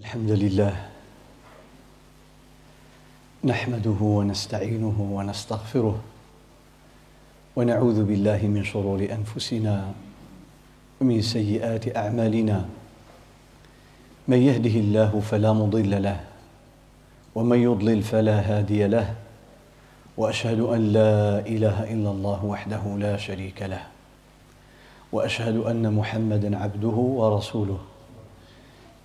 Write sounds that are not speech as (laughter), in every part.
الحمد لله. نحمده ونستعينه ونستغفره ونعوذ بالله من شرور أنفسنا ومن سيئات أعمالنا. من يهده الله فلا مضل له ومن يضلل فلا هادي له وأشهد أن لا إله إلا الله وحده لا شريك له وأشهد أن محمدا عبده ورسوله.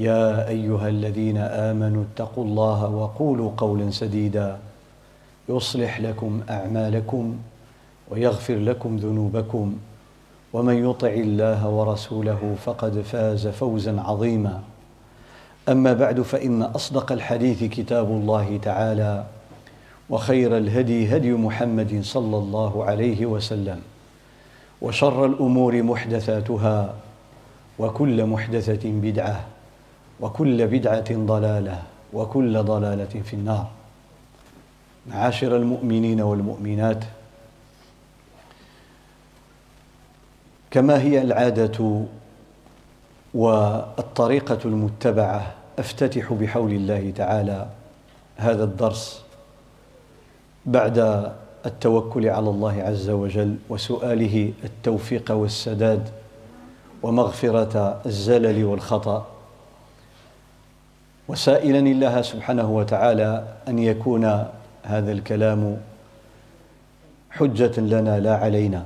يا أيها الذين آمنوا اتقوا الله وقولوا قولا سديدا. يصلح لكم أعمالكم ويغفر لكم ذنوبكم. ومن يطع الله ورسوله فقد فاز فوزا عظيما. أما بعد فإن أصدق الحديث كتاب الله تعالى وخير الهدي هدي محمد صلى الله عليه وسلم وشر الأمور محدثاتها وكل محدثة بدعة وكل بدعة ضلالة وكل ضلالة في النار. معاشر المؤمنين والمؤمنات كما هي العادة والطريقة المتبعة أفتتح بحول الله تعالى هذا الدرس بعد التوكل على الله عز وجل وسؤاله التوفيق والسداد ومغفرة الزلل والخطأ. وسائلا الله سبحانه وتعالى أن يكون هذا الكلام حجة لنا لا علينا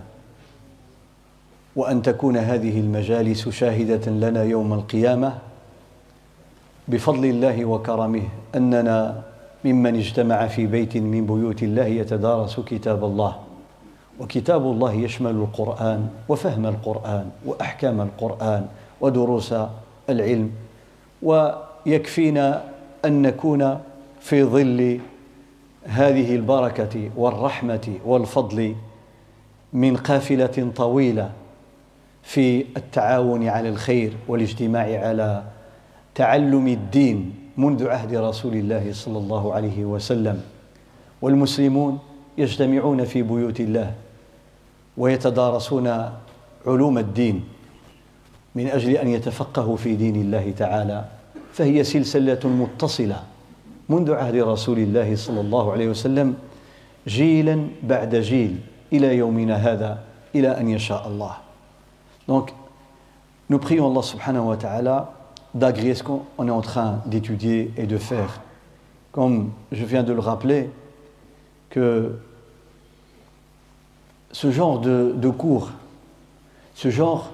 وأن تكون هذه المجالس شاهدة لنا يوم القيامة. بفضل الله وكرمه أننا ممن اجتمع في بيت من بيوت الله يتدارس كتاب الله وكتاب الله يشمل القرآن وفهم القرآن وأحكام القرآن ودروس العلم ويكفينا أن نكون في ظل هذه البركة والرحمة والفضل من قافلة طويلة في التعاون على الخير والاجتماع على تعلم الدين منذ عهد رسول الله صلى الله عليه وسلم. والمسلمون يجتمعون في بيوت الله ويتدارسون علوم الدين من أجل أن يتفقهوا في دين الله تعالى. فهي سلسله متصله منذ عهد رسول الله صلى الله عليه وسلم جيلا بعد جيل الى يومنا هذا الى ان يشاء الله Donc, nous prions Allah subhanahu wa ta'ala d'agréer ce qu'on est en train d'étudier et de faire. Comme je viens de le rappeler, que ce genre de, de cours, ce genre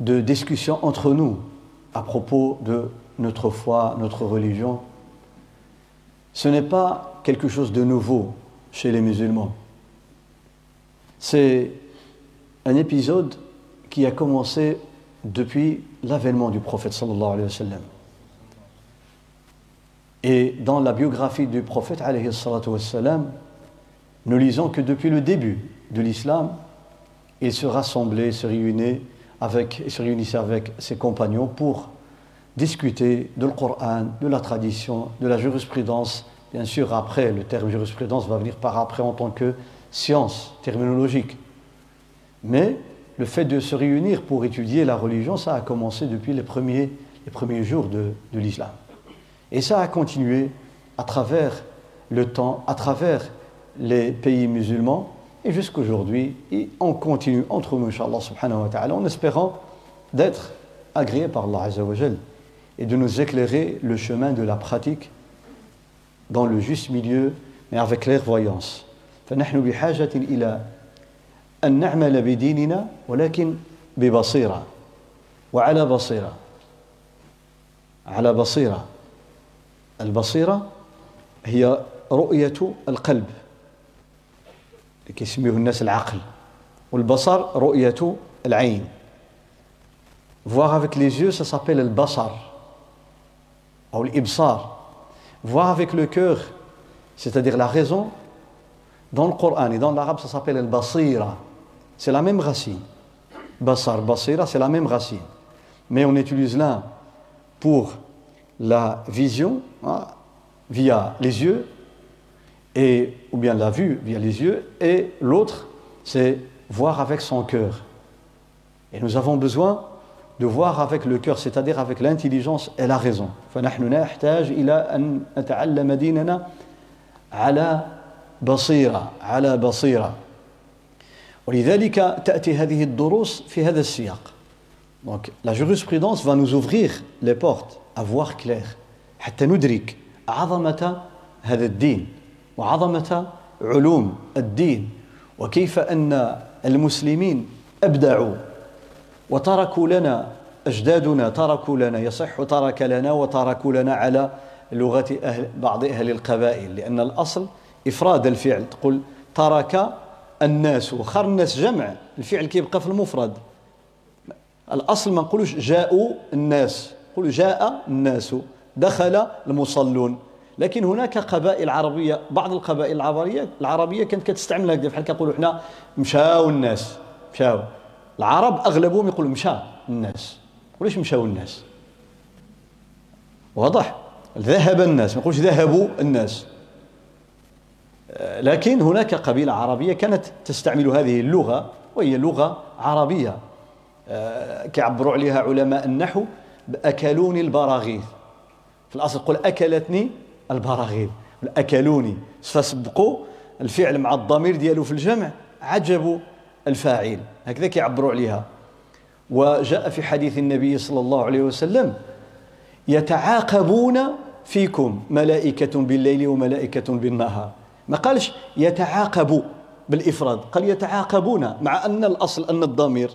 de discussion entre nous à propos de notre foi, notre religion, ce n'est pas quelque chose de nouveau chez les musulmans. C'est un épisode qui a commencé depuis l'avènement du prophète sallallahu alayhi wa sallam. Et dans la biographie du prophète alayhi wa sallam, nous lisons que depuis le début de l'islam, il se rassemblait, se réunissait avec, se réunissait avec ses compagnons pour discuter de le Coran, de la tradition, de la jurisprudence. Bien sûr, après, le terme jurisprudence va venir par après en tant que science terminologique. Mais le fait de se réunir pour étudier la religion, ça a commencé depuis les premiers, jours de, l'islam. Et ça a continué à travers le temps, à travers les pays musulmans, et jusqu'aujourd'hui, et on continue entre nous, Inch'Allah subhanahu wa ta'ala, en espérant d'être agréés par Allah Azza wa et de nous éclairer le chemin de la pratique dans le juste milieu, mais avec clairvoyance. فنحن بحاجة إلى أن نعمل بديننا ولكن ببصيرة وعلى بصيرة على بصيرة البصيرة هي رؤية القلب. كيسميه الناس العقل. والبصر رؤية العين. Voir avec les yeux ça s'appelle البصر ou l'ibsar, voir avec le cœur, c'est-à-dire la raison, dans le Coran et dans l'arabe ça s'appelle al-basira, c'est la même racine. Basar, basira, c'est la même racine. Mais on utilise l'un pour la vision hein, via les yeux, et, ou bien la vue via les yeux, et l'autre, c'est voir avec son cœur. Et nous avons besoin de voir avec le cœur, c'est-à-dire avec l'intelligence et la raison. فنحن نحتاج إلى أن نتعلم ديننا على بصيرة على بصيرة ولذلك تأتي هذه الدروس في هذا السياق. Donc la jurisprudence va nous ouvrir les portes à voir clair حتى ندرك عظمة هذا الدين وعظمة علوم الدين وكيف أن المسلمين أبدعوا وتركوا لنا أجدادنا تركوا لنا يصح ترك لنا وتركوا لنا على لغة أهل بعض أهل القبائل لأن الأصل إفراد الفعل. تقول ترك الناس وخر الناس جمع الفعل كيبقى في المفرد. الأصل ما نقولوش جاءوا الناس نقول جاء الناس دخل المصلون. لكن هناك قبائل عربية بعض القبائل العربية العربية كانت كتستعمل هكذا بحال كنقولوا حنا مشاو الناس مشاو. العرب أغلبهم يقولوا مشى الناس. وليش مشاو الناس؟ واضح. ذهب الناس. ما نقولش ذهبوا الناس. لكن هناك قبيلة عربية كانت تستعمل هذه اللغة وهي لغة عربية. كيعبروا عليها علماء النحو أكلوني البراغيث. في الأصل قل أكلتني البراغيث. أكلوني. فسبقوا الفعل مع الضمير ديالو في الجمع. عجبوا الفاعل. هكذا كيعبروا عليها. وجاء في حديث النبي صلى الله عليه وسلم يتعاقبون فيكم ملائكة بالليل وملائكة بالنهار. ما قالش يتعاقبوا بالإفراد قال يتعاقبون مع أن الأصل أن الضمير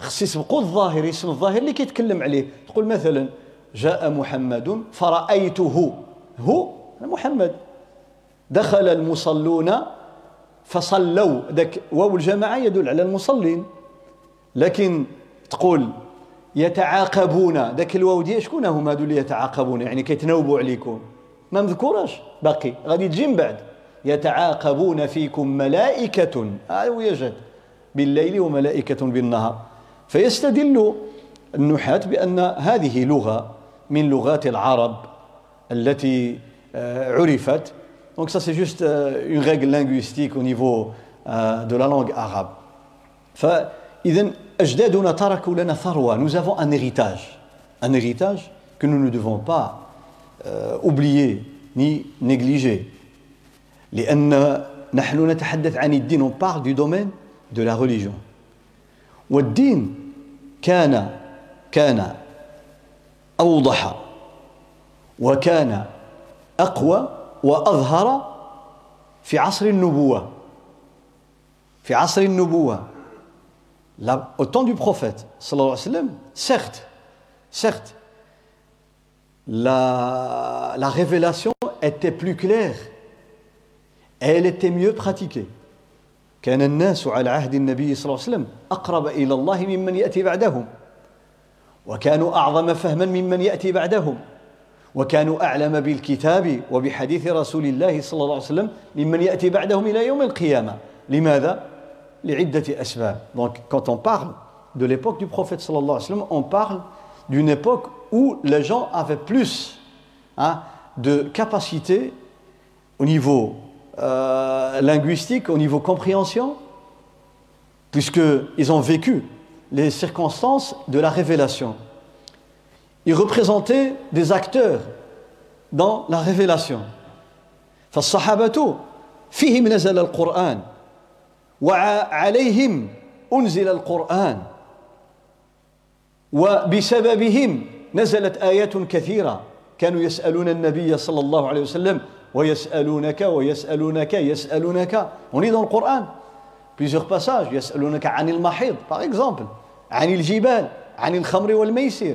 خص يسبقوا الظاهر اسم الظاهر اللي كيتكلم عليه. تقول مثلا جاء محمد فرأيته. هو محمد. دخل المصلون فصلوا. ذاك واو الجماعة يدل على المصلين. لكن تقول يتعاقبون. ذاك الواو ديال شكون هما هذو اللي يتعاقبون؟ يعني كيتناوبوا عليكم. ما مذكوراش باقي. غادي تجي من بعد. يتعاقبون فيكم ملائكة. هذا هو يجد بالليل وملائكة بالنهار. فيستدل النحاة بأن هذه لغة من لغات العرب التي عرفت Donc ça c'est juste une règle linguistique au niveau de la langue arabe. فإذا أجدادنا تركوا لنا ثروة. Nous avons un héritage. Un héritage que nous ne devons pas euh, oublier ni négliger. لأن نحن نتحدث عن الدين on parle du domaine de la religion. والدين كان كان أوضح وكان أقوى وأظهر في عصر النبوة. في عصر النبوة. Au temps du prophète sallallahu alayhi wa sallam certes certes la, la révélation était plus claire. Elle était mieux pratiquée. كان الناس على عهد النبي صلى الله عليه وسلم أقرب إلى الله ممن يأتي بعدهم. وكانوا أعظم فهما ممن يأتي بعدهم. وكانوا أعلم بالكتاب وبحديث رسول الله صلى الله عليه وسلم ممن يأتي بعدهم إلى يوم القيامة لماذا؟ لعدة أسباب Donc quand on parle de l'époque du prophète صلى الله عليه وسلم on parle d'une époque où les gens avaient plus hein, de capacité au niveau euh, linguistique, au niveau compréhension, puisqu'ils ont vécu les circonstances de la révélation. Ils représentaient des acteurs dans la révélation فالصحابة فيهم نزل القرآن وعليهم أنزل القرآن وبسببهم نزلت آيات كثيرة كانوا يسألون النبي صلى الله عليه وسلم ويسألونك ويسألونك يسألونك On est dans le Coran. Plusieurs passages. يسألونك عن المحيض, par exemple. عن الجبال. عن الخمر والميسر.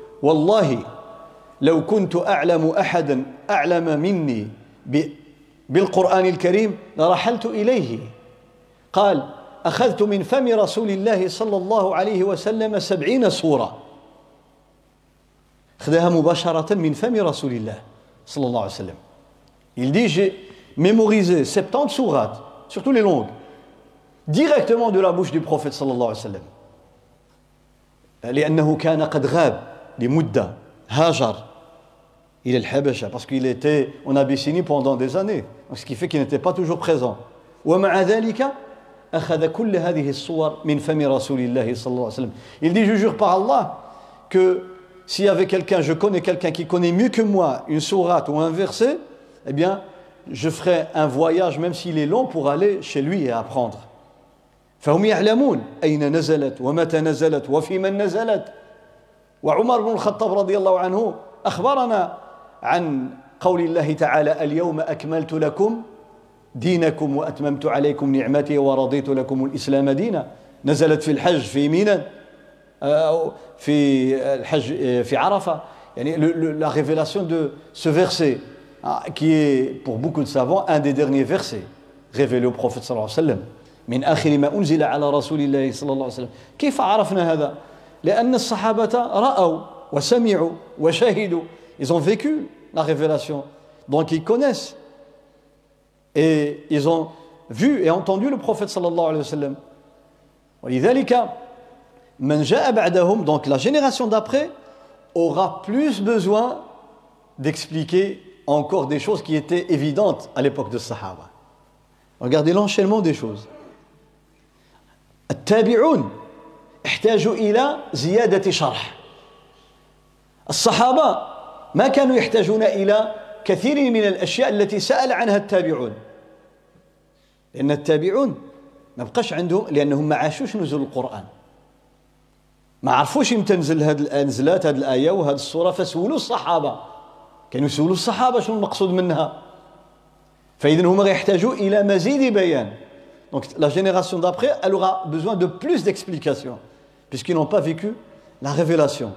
والله لو كنت أعلم أحدا أعلم مني بالقرآن الكريم لرحلت إليه. قال أخذت من فم رسول الله صلى الله عليه وسلم سبعين سورة. خذها مباشرة من فم رسول الله صلى الله عليه وسلم. Il dit j'ai mémorisé 70 sourates, surtout les longues, directement de la bouche du prophète صلى الله عليه وسلم. لأنه كان قد غاب. لمدة هاجر إلى الحبشة parce qu'il était en Abyssinie pendant des années ce qui fait qu'il n'était pas toujours présent ومع ذلك أخذ كل هذه الصور من فم رسول الله صلى الله عليه وسلم il dit je jure par Allah que s'il y avait quelqu'un je connais quelqu'un qui connaît mieux que moi une sourate ou un verset eh bien je ferai un voyage même s'il est long pour aller chez lui et apprendre فهم يعلمون أين نزلت ومتى نزلت وفي من نزلت وعمر بن الخطاب رضي الله عنه أخبرنا عن قول الله تعالى اليوم أكملت لكم دينكم وأتممت عليكم نعمتي ورضيت لكم الإسلام دينا. نزلت في الحج في مينا في الحج في عرفة. يعني la révélation de ce verset qui est pour beaucoup de savants un des derniers versets révélés au prophète صلى الله عليه وسلم من آخر ما أنزل على رسول الله صلى الله عليه وسلم كيف عرفنا هذا؟ لأن الصحابة رأوا وسمعوا وشهدوا ils ont vécu la révélation donc ils connaissent et ils ont vu et entendu le prophète sallallahu alayhi wa sallam ولذلك من جاء بعدهم donc la génération d'après aura plus besoin d'expliquer encore des choses qui étaient évidentes à l'époque de Sahaba. Regardez l'enchaînement des choses. التابعون احتاجوا إلى زيادة شرح. الصحابة ما كانوا يحتاجون إلى كثير من الأشياء التي سأل عنها التابعون. لأن التابعون ما بقاش عندهم لأنهم ما عاشوش نزول القرآن. ما عرفوش إمتى نزل هذه نزلات هذه الآية وهذه السورة فسولوا الصحابة. كانوا يسولوا الصحابة شنو المقصود منها. فإذا هما يحتاجوا إلى مزيد بيان. Donc la génération d'après, elle aura besoin de plus d'explications, puisqu'ils n'ont pas vécu la révélation.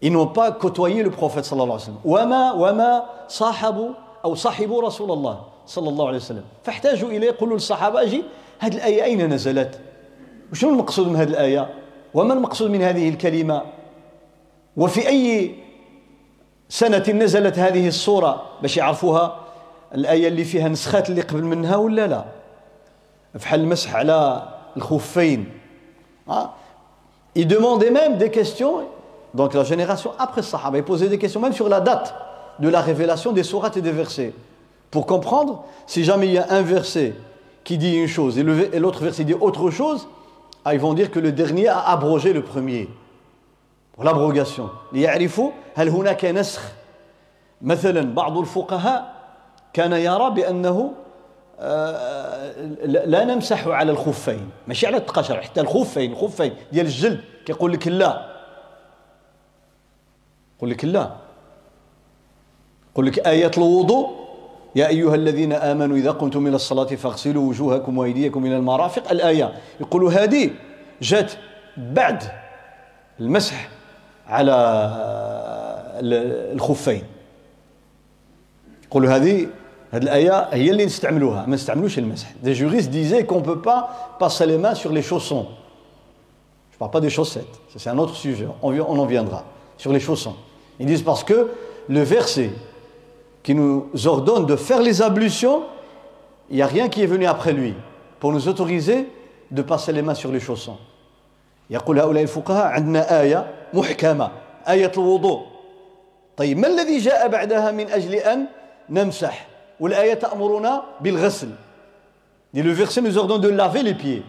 Ils n'ont pas côtoyé le prophète sallallahu alayhi wa sallam. وما وما صاحبوا أو صاحبوا رسول الله صلى الله عليه وسلم فاحتاجوا إليه يقولوا للصحابة أجي هذه الآية أين نزلت وشنو المقصود من هذه الآية وما المقصود من هذه الكلمة وفي أي سنة نزلت هذه الصورة باش يعرفوها الآية اللي فيها نسخات اللي قبل منها ولا لا بحال المسح على الخفين Il demandait même des questions, donc la génération après Sahaba, il posait des questions même sur la date de la révélation des sourates et des versets. Pour comprendre, si jamais il y a un verset qui dit une chose et l'autre verset dit autre chose, ah, ils vont dire que le dernier a abrogé le premier. Pour l'abrogation. ليعرفوا هل هناك نسخ مثلا بعض الفقهاء كان يرى بأنه لا نمسح على الخفين. ماشي على التقشر حتى الخفين الخفين ديال الجلد كيقول لك لا. يقول لك لا. يقول لك آيات الوضوء يا أيها الذين آمنوا إذا قمتم إلى الصلاة فاغسلوا وجوهكم وأيديكم إلى المرافق. الآية يقولوا هذه جات بعد المسح على الخفين. يقولوا هذه هذه الآية هي اللي نستعملوها ما نستعملوش المسح des juristes disaient qu'on peut pas passer les mains sur les chaussons je parle pas des chaussettes c'est un autre sujet on, on en viendra sur les chaussons ils disent parce que le verset qui nous ordonne de faire les ablutions il n'y a rien qui est venu après lui pour nous autoriser de passer les mains sur les chaussons يقول هؤلاء الفقهاء عندنا آية محكمة آية الوضوء طيب ما الذي جاء بعدها من أجل أن نمسح والآية تأمرنا بالغسل. Et le verset nous ordonne de laver les pieds.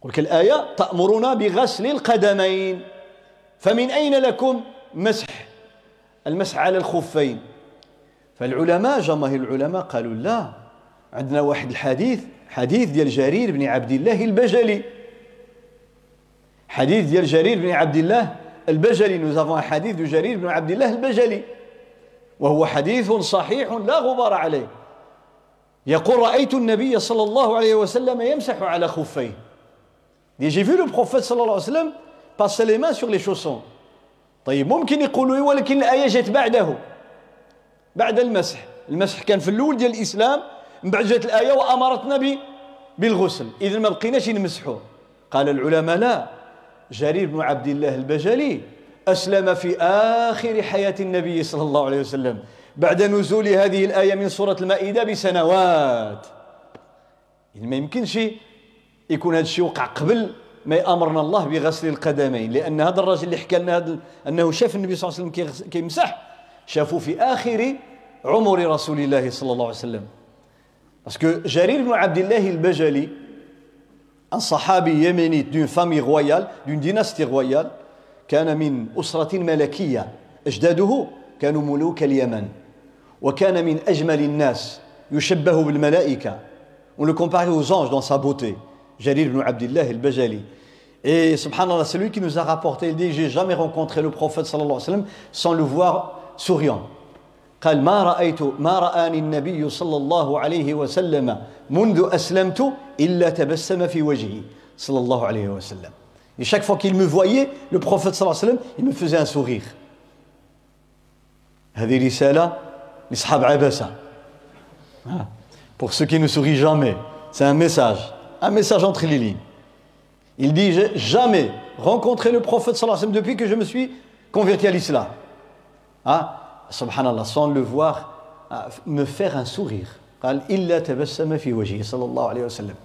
قل الآية تأمرنا بغسل القدمين. فمن أين لكم مسح؟ المسح على الخفين. فالعلماء جماهير العلماء قالوا لا. عندنا واحد الحديث حديث ديال جرير بن عبد الله البجلي. حديث ديال جرير بن عبد الله البجلي. Nous avons un جرير بن عبد الله البجلي. وهو حديث صحيح لا غبار عليه. يقول رأيت النبي صلى الله عليه وسلم يمسح على خفيه. J'ai vu le prophète صلى الله عليه وسلم passer les mains sur les chaussons. طيب ممكن يقولوا ولكن الآية جت بعده بعد المسح. المسح كان في الأول ديال الإسلام من بعد جات الآية وأمرتنا بالغسل. إذا ما بقيناش نمسحوه قال العلماء لا جرير بن عبد الله البجلي أسلم في آخر حياة النبي صلى الله عليه وسلم بعد نزول هذه الآية من سورة المائدة بسنوات. يعني ما يمكنش يكون هذا الشيء وقع قبل ما يأمرنا الله بغسل القدمين لأن هذا الرجل اللي حكى لنا أنه شاف النبي صلى الله عليه وسلم كيمسح شافوا في آخر عمر رسول الله صلى الله عليه وسلم. باسكو جرير بن عبد الله البجلي un صحابي يمني d'une famille royale d'une dynastie كان من أسرة ملكية أجداده كانوا ملوك اليمن وكان من أجمل الناس يشبه بالملائكة on le comparait aux anges dans sa beauté Jarir ibn Abdullah al-Bajali et subhanallah c'est lui qui nous a rapporté il dit j'ai jamais rencontré le prophète sallallahu alayhi wa sallam sans le voir souriant قال ما رأيت ما رآني النبي صلى الله عليه وسلم منذ أسلمت إلا تبسم في وجهي صلى الله عليه وسلم Et chaque fois qu'il me voyait, le prophète sallallahu alayhi wa sallam, il me faisait un sourire. هذه رسالة لأصحاب عبسة. Pour ceux qui ne sourient jamais, c'est un message, un message entre les lignes. Il dit J'ai jamais rencontré le prophète sallallahu alayhi wa sallam depuis que je me suis converti à l'islam. Ah, subhanallah, sans le voir me faire un sourire. قال إلا تبسم في وجهه صلى الله عليه وسلم.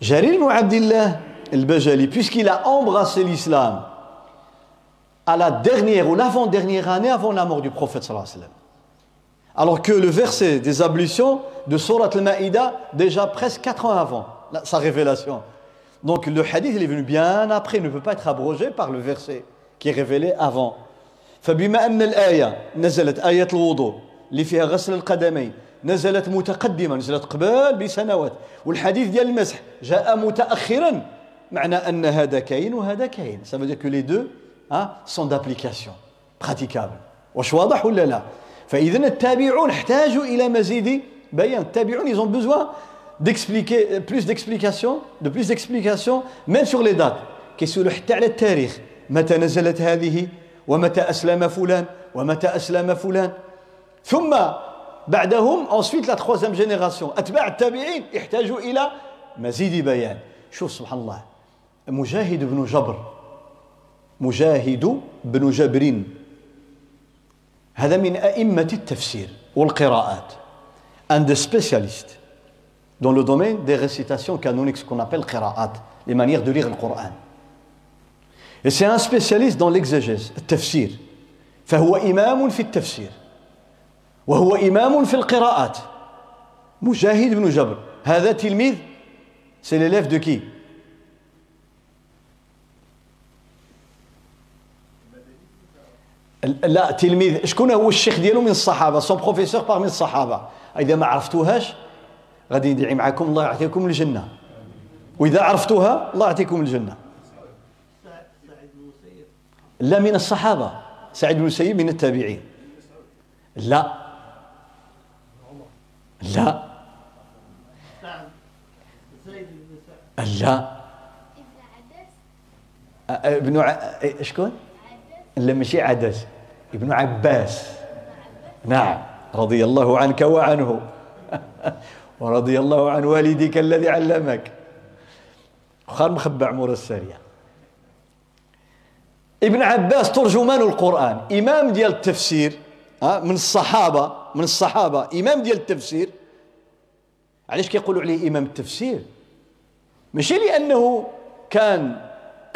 Jarir ibn Abdillah al-Bajali, puisqu'il a embrassé l'islam à la dernière ou l'avant-dernière année avant la mort du prophète sallallahu alayhi wa sallam. Alors que le verset des ablutions de Surat al-Ma'ida, déjà presque 4 ans avant sa révélation. Donc le hadith, il est venu bien après, il ne peut pas être abrogé par le verset qui est révélé avant. فبما أن الآية نزلت آية الوضوء اللي فيها غسل القدمين نزلت متقدمة نزلت قبل بسنوات والحديث ديال المسح جاء متأخرا معنى أن هذا كاين وهذا كاين. Ça veut que les deux hein, sont d'application praticable واش واضح ولا لا فإذا التابعون احتاجوا إلى مزيد بيان التابعون ils ont besoin d'expliquer plus d'explications de plus d'explications même sur les dates. كيسولوا حتى على التاريخ متى نزلت هذه ومتى أسلم فلان ومتى أسلم فلان ثم بعدهم ensuite la troisième génération. أتباع التابعين يحتاجوا إلى مزيد بيان شوف سبحان الله مجاهد بن جبر مجاهد بن جبر هذا من أئمة التفسير والقراءات un des spécialistes dans le domaine des récitations canoniques, ce qu'on appelle qira'at, les manières de lire le Coran. Et c'est un spécialiste dans l'exégèse, le tafsir. فهو إمام في التفسير وهو إمام في القراءات مجاهد بن جبر هذا تلميذ c'est l'élève de qui لا تلميذ. شكون هو الشيخ ديالو من الصحابة؟ سون بروفيسور باغمي الصحابة. إذا ما عرفتوهاش غادي ندعي معكم الله يعطيكم الجنة. وإذا عرفتوها الله يعطيكم الجنة. لا من الصحابة. سعيد بن المسيب من التابعين. لا. لا. لا. ابن ع... شكون؟ لا ماشي عدس. ابن عباس. نعم رضي الله عنك وعنه. (laughs) ورضي الله عن والدك الذي علمك. خار مخبع عمر السرية ابن عباس ترجمان القرآن إمام ديال التفسير من الصحابة من الصحابة إمام ديال التفسير. علاش كيقولوا عليه إمام التفسير؟ ماشي لأنه كان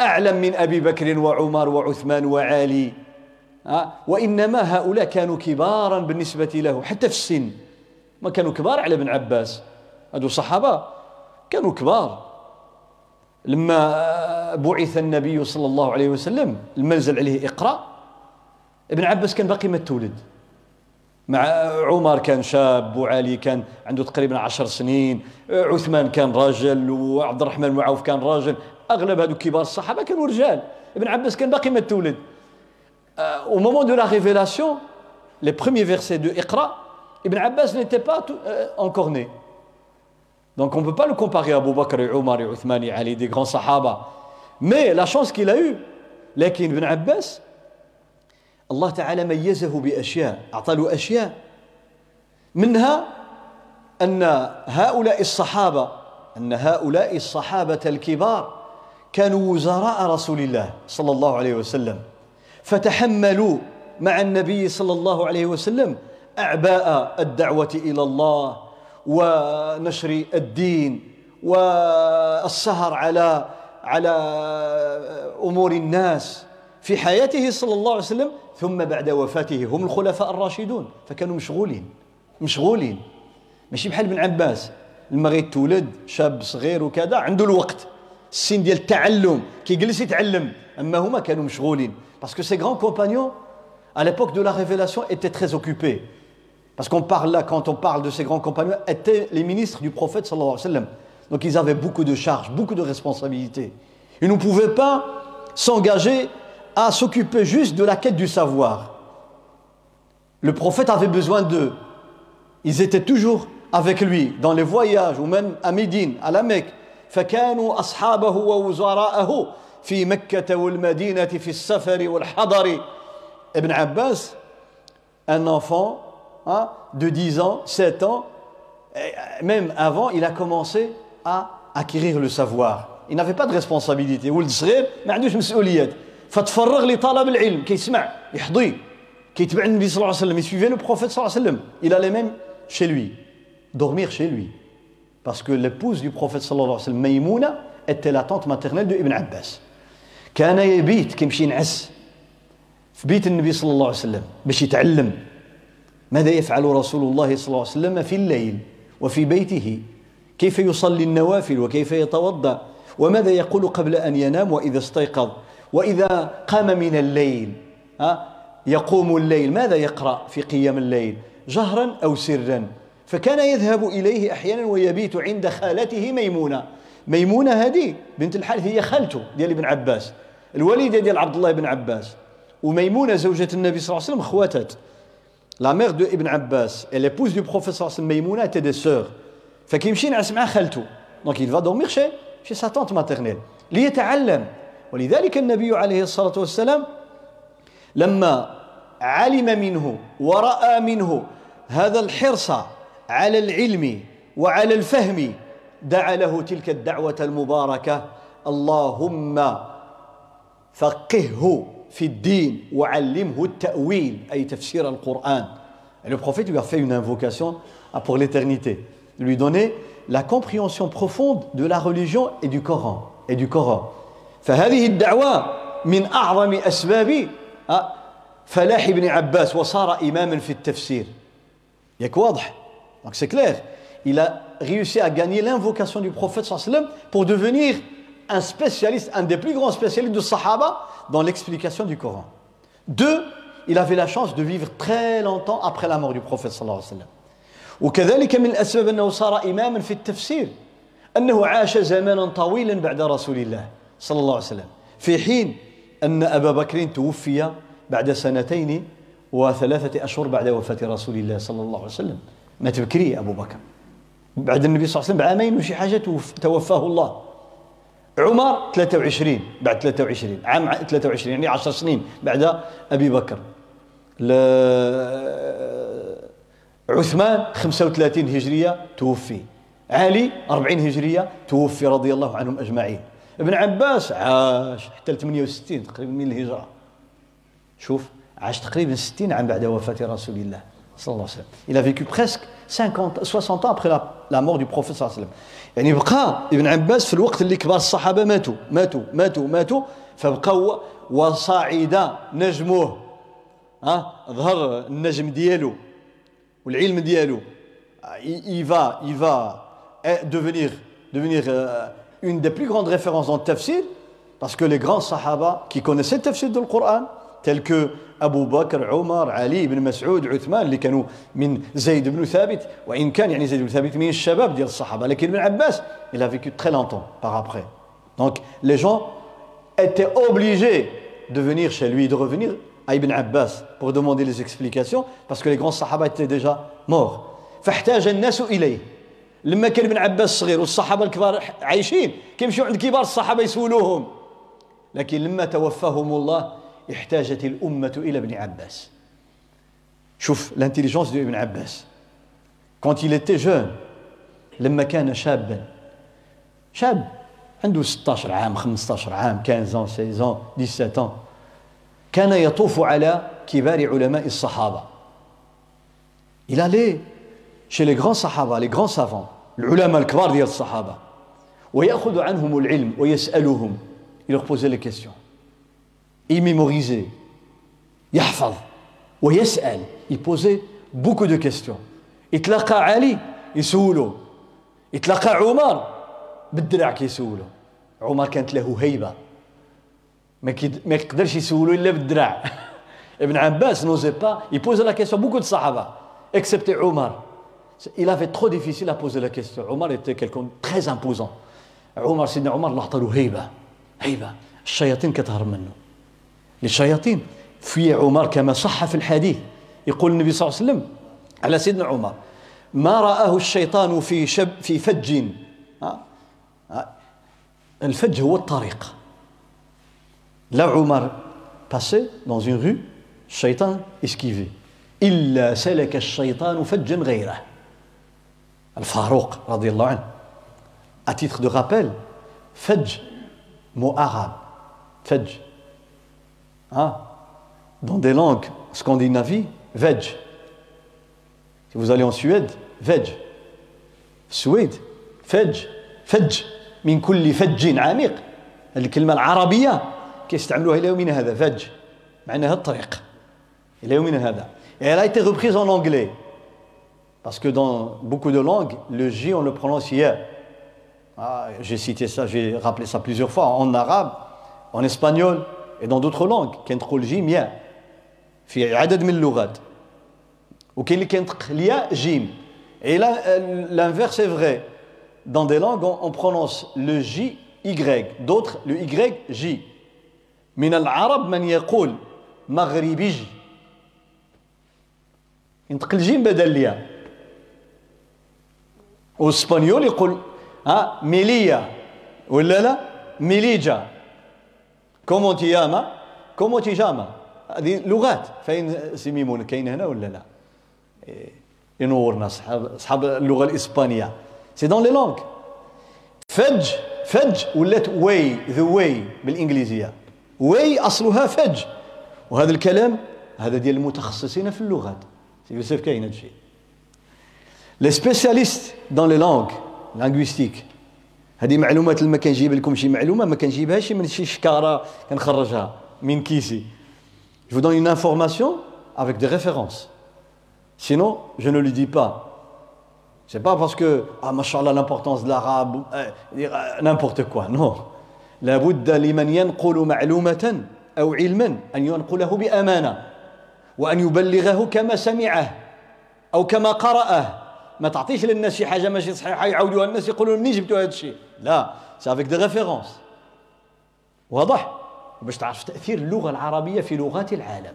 أعلم من أبي بكر وعمر وعثمان وعلي. وإنما هؤلاء كانوا كبارا بالنسبة له حتى في السن. ما كانوا كبار على ابن عباس. هذو صحابة كانوا كبار. لما بعث النبي صلى الله عليه وسلم المنزل عليه اقرأ ابن عباس كان باقي ما تولد. مع عمر كان شاب وعلي كان عنده تقريبا عشر سنين عثمان كان راجل وعبد الرحمن بن عوف كان راجل. أغلب هذو كبار الصحابة كانوا رجال. ابن عباس كان باقي ما تولد. au moment de la révélation les premiers versets de Iqra, Ibn Abbas n'était pas euh, encore né. Donc on ne peut pas le comparer à Abu Bakr et Omar et Uthman et Ali, des grands sahaba. Mais la chance qu'il a eue, لكن Ibn Abbas, الله تعالى ميزه بأشياء أعطى له أشياء منها أن هؤلاء الصحابة أن هؤلاء الصحابة الكبار كانوا وزراء رسول الله صلى الله عليه وسلم فتحملوا مع النبي صلى الله عليه وسلم أعباء الدعوة إلى الله ونشر الدين والسهر على على أمور الناس في حياته صلى الله عليه وسلم. ثم بعد وفاته هم الخلفاء الراشدون فكانوا مشغولين مشغولين. ماشي بحال ابن عباس لما غيتولد شاب صغير وكذا عنده الوقت السن ديال التعلم كيجلس يتعلم. أما هما كانوا مشغولين. Parce que ses grands compagnons, à l'époque de la révélation, étaient très occupés. Parce qu'on parle là, quand on parle de ses grands compagnons, étaient les ministres du prophète. Donc ils avaient beaucoup de charges, beaucoup de responsabilités. Ils ne pouvaient pas s'engager à s'occuper juste de la quête du savoir. Le prophète avait besoin d'eux. Ils étaient toujours avec lui dans les voyages ou même à Médine, à la Mecque. فكانوا أصحابه ووزراءه في مكة والمدينة في السفر والحضر ابن عباس un enfant hein, de 10 ans, 7 ans, même avant, il a commencé à acquérir le savoir. Il n'avait pas de responsabilité. ولد صغير ما عندوش مسؤوليات. فتفرغ لطلب العلم كيسمع يحضي كيتبع النبي صلى الله عليه وسلم يسويفait le prophète صلى الله عليه وسلم. Il allait même chez lui, dormir chez lui. Parce que l'épouse du prophète صلى الله عليه وسلم ميمونة était la tante maternelle de Ibn Abbas. كان يبيت كيمشي ينعس. في بيت النبي صلى الله عليه وسلم باش يتعلم ماذا يفعل رسول الله صلى الله عليه وسلم في الليل وفي بيته. كيف يصلي النوافل وكيف يتوضأ وماذا يقول قبل أن ينام وإذا استيقظ وإذا قام من الليل. يقوم الليل. ماذا يقرأ في قيام الليل؟ جهرا أو سرا؟ فكان يذهب إليه أحيانا ويبيت عند خالته ميمونة. ميمونة هذه بنت الحارث هي خالته ديال ابن عباس. الوالدة ديال عبد الله بن عباس. وميمونة زوجة النبي صلى الله عليه وسلم خواتات. La mère de Ibn Abbas et l'épouse du professeur Maïmouna étaient des sœurs. Fait qu'il Donc il va dormir chez, chez sa tante maternelle. ليتعلم. ولذلك النبي عليه الصلاة والسلام لما علم منه ورأى منه هذا الحرص على العلم وعلى الفهم دعا له تلك الدعوة المباركة اللهم فقهه في الدين وعلمه التأويل أي تفسير القرآن le prophète lui a fait une invocation pour l'éternité, lui donner la compréhension profonde de la religion et du Coran et du Coran. فهذه الدعوة من أعظم أسباب فلاح ابن عباس وصار إماما في التفسير. Donc c'est clair. Il a réussi à gagner l'invocation du prophète sallam pour devenir un spécialiste, un des plus grands spécialistes de Sahaba dans l'explication du Coran. Deux, il avait la chance de vivre très longtemps après la mort du prophète sallallahu alayhi wa sallam. وكذلك من الأسباب أنه صار إماما في التفسير أنه عاش زمانا طويلا بعد رسول الله صلى الله عليه وسلم في حين أن أبا بكر توفي بعد سنتين وثلاثة أشهر بعد وفاة رسول الله صلى الله عليه وسلم مات بكري أبو بكر بعد النبي صلى الله عليه وسلم بعامين وشي حاجة توفاه الله. عمر 23 بعد 23 عام 23 يعني 10 سنين بعد أبي بكر. عثمان 35 هجرية توفي. علي 40 هجرية توفي رضي الله عنهم أجمعين. ابن عباس عاش حتى 68 تقريبا من الهجرة. شوف عاش تقريبا 60 عام بعد وفاة رسول الله صلى الله عليه وسلم. A vécu presque 50 60 ans après la, la mort du prophète صلى الله عليه وسلم يعني بقى ابن عباس في الوقت اللي كبار الصحابة ماتوا ماتوا ماتوا ماتوا فبقى وصعد نجمه ها ظهر النجم ديالو والعلم ديالو il va il va devenir devenir une des plus grandes références dans le tafsir parce que les grands sahaba qui connaissaient le tafsir du Coran tels que أبو بكر عمر علي بن مسعود عثمان اللي كانوا من زيد بن ثابت. وإن كان يعني زيد بن ثابت من الشباب ديال الصحابة لكن ابن عباس il a vécu très longtemps par après. Donc les gens étaient obligés de venir chez lui de revenir à Ibn Abbas pour demander les explications parce que les grands sahaba étaient فاحتاج الناس إليه. لما كان ابن عباس صغير والصحابة الكبار عايشين كيمشيو عند كبار الصحابة يسولوهم. لكن لما توفاهم الله احتاجت الأمة إلى ابن عباس. شوف l'intelligence de Ibn Abbas quand il était jeune لما كان شابا شاب عنده 16 عام 15 عام 15 ans 16 ans 17 ans كان يطوف على كبار علماء الصحابة. Il allait chez les grands sahaba les grands savants العلماء الكبار ديال الصحابة ويأخذ عنهم العلم ويسألهم. Il leur posait les questions. Il mémorisait يحفظ ويسأل il posait beaucoup de questions. يتلقى علي يسولو يتلقى عمر بالدرع كيسولو عمر كانت له هيبه ما ما يقدرش يسولو الا بالدرع ابن عباس n'osait pas il pose la question beaucoup de الصحابه excepté عمر il avait trop difficile à poser la question. عمر était quelqu'un très imposant. عمر سيدنا عمر الله عطى له هيبه هيبه الشياطين كتهرب منه الشياطين في عمر كما صح في الحديث. يقول النبي صلى الله عليه وسلم على سيدنا عمر ما رآه الشيطان في شب في فج. الفج هو الطريق. Là, Omar passait dans une rue, Shaitan esquivait. إلا سلك الشيطان فجا غيره. الفاروق رضي الله عنه. À titre de rappel fajj mot arabe fajj hein? dans des langues scandinavies veg si vous allez en Suède veg Suède fajj fajj من كل فج عميق الكلمة العربية كيستعملوها الى يومنا هذا فج معناها الطريق الى يومنا هذا et elle a été reprise en anglais parce que dans beaucoup de langues le J on le prononce ya ah, j'ai cité ça j'ai rappelé ça plusieurs fois en arabe en espagnol et dans d'autres langues كينطقوا الجيم يا في عدد من اللغات وكاين اللي كينطق الياء جيم et là l'inverse est vrai. Dans des langues on, on prononce le J Y. D'autres le Y J. من العرب من يقول مغربي ينطق الجيم بدل الياء والاسبانيول يقول ها ميليا ولا لا ميليجا كومون تياما؟ كومون تيجاما. هذه لغات. فين سي كاين هنا ولا لا؟ ينورنا اصحاب اصحاب اللغة الإسبانية. سي دون لي لونغ فج. فج ولات way the way بالإنجليزية. way أصلها فج. وهذا الكلام هذا ديال المتخصصين في اللغات. سي يوسف كاين هذا الشيء. les spécialistes dans les langues linguistique هذه معلومات لما كنجيب لكم شي معلومة ما كنجيبهاش من شي شكارة كنخرجها من كيسي Je vous donne une information avec des références. Sinon, je ne le dis pas. C'est pas parce que, ah, machallah, l'importance de l'arabe, n'importe quoi. Non. لابد لمن ينقل معلومة أو علما أن ينقله بأمانة وأن يبلغه كما سمعه أو كما قرأه ما تعطيش للناس شي حاجة ماشي صحيحة يعاودوها الناس يقولوا منين جبتوا هذا الشيء لا c'est avec des références واضح؟ باش تعرف تأثير اللغة العربية في لغات العالم.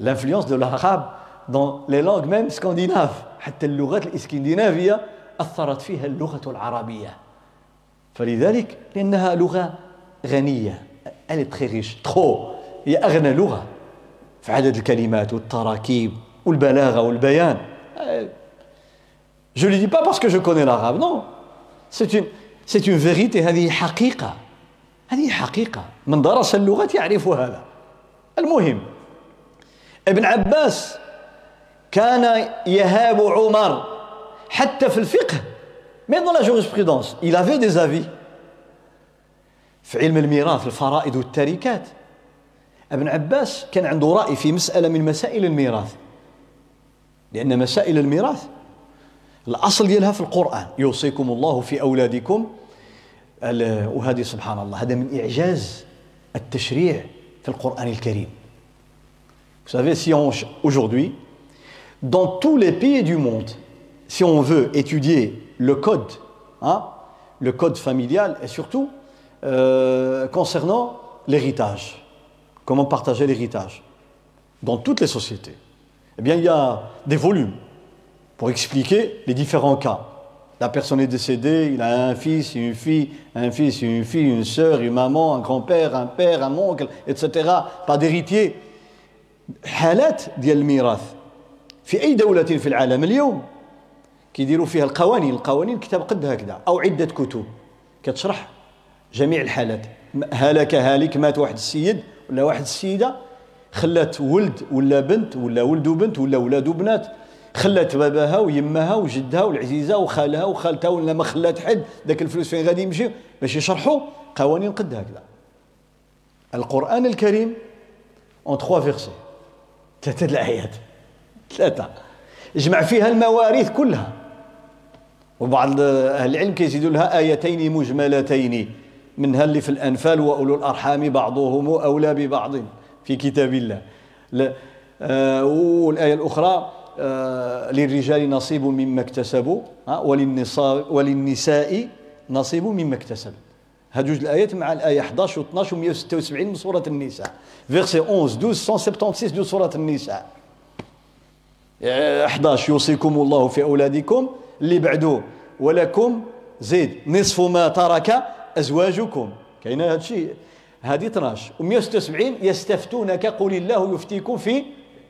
L'influence de l'arabe dans les langues même scandinaves. حتى اللغات الإسكندنافية أثرت فيها اللغة العربية. فلذلك لغة غنية. Elle est très riche. Trop. هي أغنى لغة في عدد الكلمات والتراكيب والبلاغة والبيان. Je ne le dis pas parce que je connais l'arabe, non. C'est une, c'est une vérité, هذه حقيقة. هذه حقيقة. من درس اللغة يعرف هذا. المهم ابن عباس كان يهاب عمر حتى في الفقه Même dans la jurisprudence, il avait des avis. في علم الميراث الفرائض والتركات ابن عباس كان عنده رأي في مسألة من مسائل الميراث لأن مسائل الميراث الأصل ديالها في القرآن يوصيكم الله في أولادكم وهذه سبحان الله هذا من إعجاز التشريع في القرآن الكريم Vous savez, si on, aujourd'hui, dans tous les pays du monde, si on veut étudier le code, hein, le code familial et surtout euh, concernant l'héritage, comment partager l'héritage. dans toutes les sociétés, eh bien, il y a des volumes Pour expliquer les différents cas. La personne est décédée, il a un fils, une fille, un fils, une fille, une sœur, une maman, un grand-père, un père, un oncle, etc. Pas d'héritier. حالات ديال الميراث في اي دوله في العالم اليوم كيديروا فيها القوانين القوانين كتاب قد هكذا أو عده كتب كتشرح جميع الحالات هلك هالك مات واحد السيد ولا واحد السيده خلات ولد ولا بنت ولا ولد وبنت ولا ولاد وبنات خلات باباها ويماها وجدها والعزيزة وخالها وخالتها ولا ما خلات حد ذاك الفلوس فين غادي يمشي؟ باش يشرحوا قوانين قد هكذا. القرآن الكريم en trois versets ثلاثة الآيات. ثلاثة اجمع فيها المواريث كلها. وبعض أهل العلم كيزيدوا لها آيتين مجملتين. منها اللي في الأنفال وأولو الأرحام بعضهم أولى ببعض في كتاب الله. آه والآية الأخرى للرجال نصيب مما اكتسبوا وللنساء نصيب مما اكتسب هاد جوج الآيات مع الآية 11 و 12 و 176 من سورة النساء. verset 11 12 176 de سوره النساء 11 يوصيكم الله في أولادكم اللي بعدو ولكم زيد نصف ما ترك أزواجكم. كاين هذا الشيء هذه 12 و176 يستفتونك قل الله يفتيكم في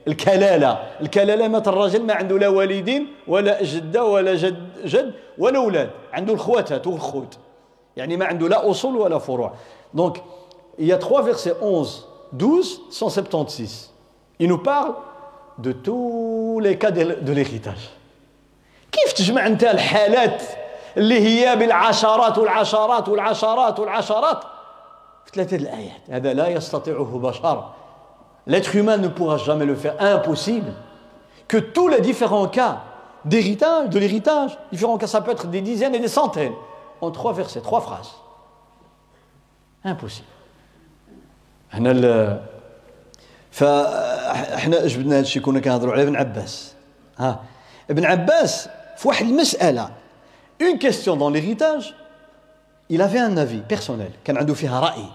الكلالة. الكلالة مات الرجل ما عنده لا والدين ولا جدة ولا جد جد ولا أولاد. عنده الخواتات والخوت يعني ما عنده لا أصول ولا فروع. دونك il y a versets 11 12 176 il nous parle de tous les cas de l'héritage. كيف تجمع أنت الحالات اللي هي بالعشرات والعشرات والعشرات والعشرات؟ في ثلاثة الآيات. هذا لا يستطيعه بشر. L'être humain ne pourra jamais le faire. Impossible. Que tous les différents cas d'héritage, de l'héritage, différents cas, ça peut être des dizaines et des centaines, en trois versets, trois phrases. Impossible. هنا فاحنا جبنا هذا الشيء كنا كنهضروا على ابن عباس ها ابن عباس في واحد المساله اون كيستيون دون ليريتاج il avait un avis personnel كان عنده فيها راي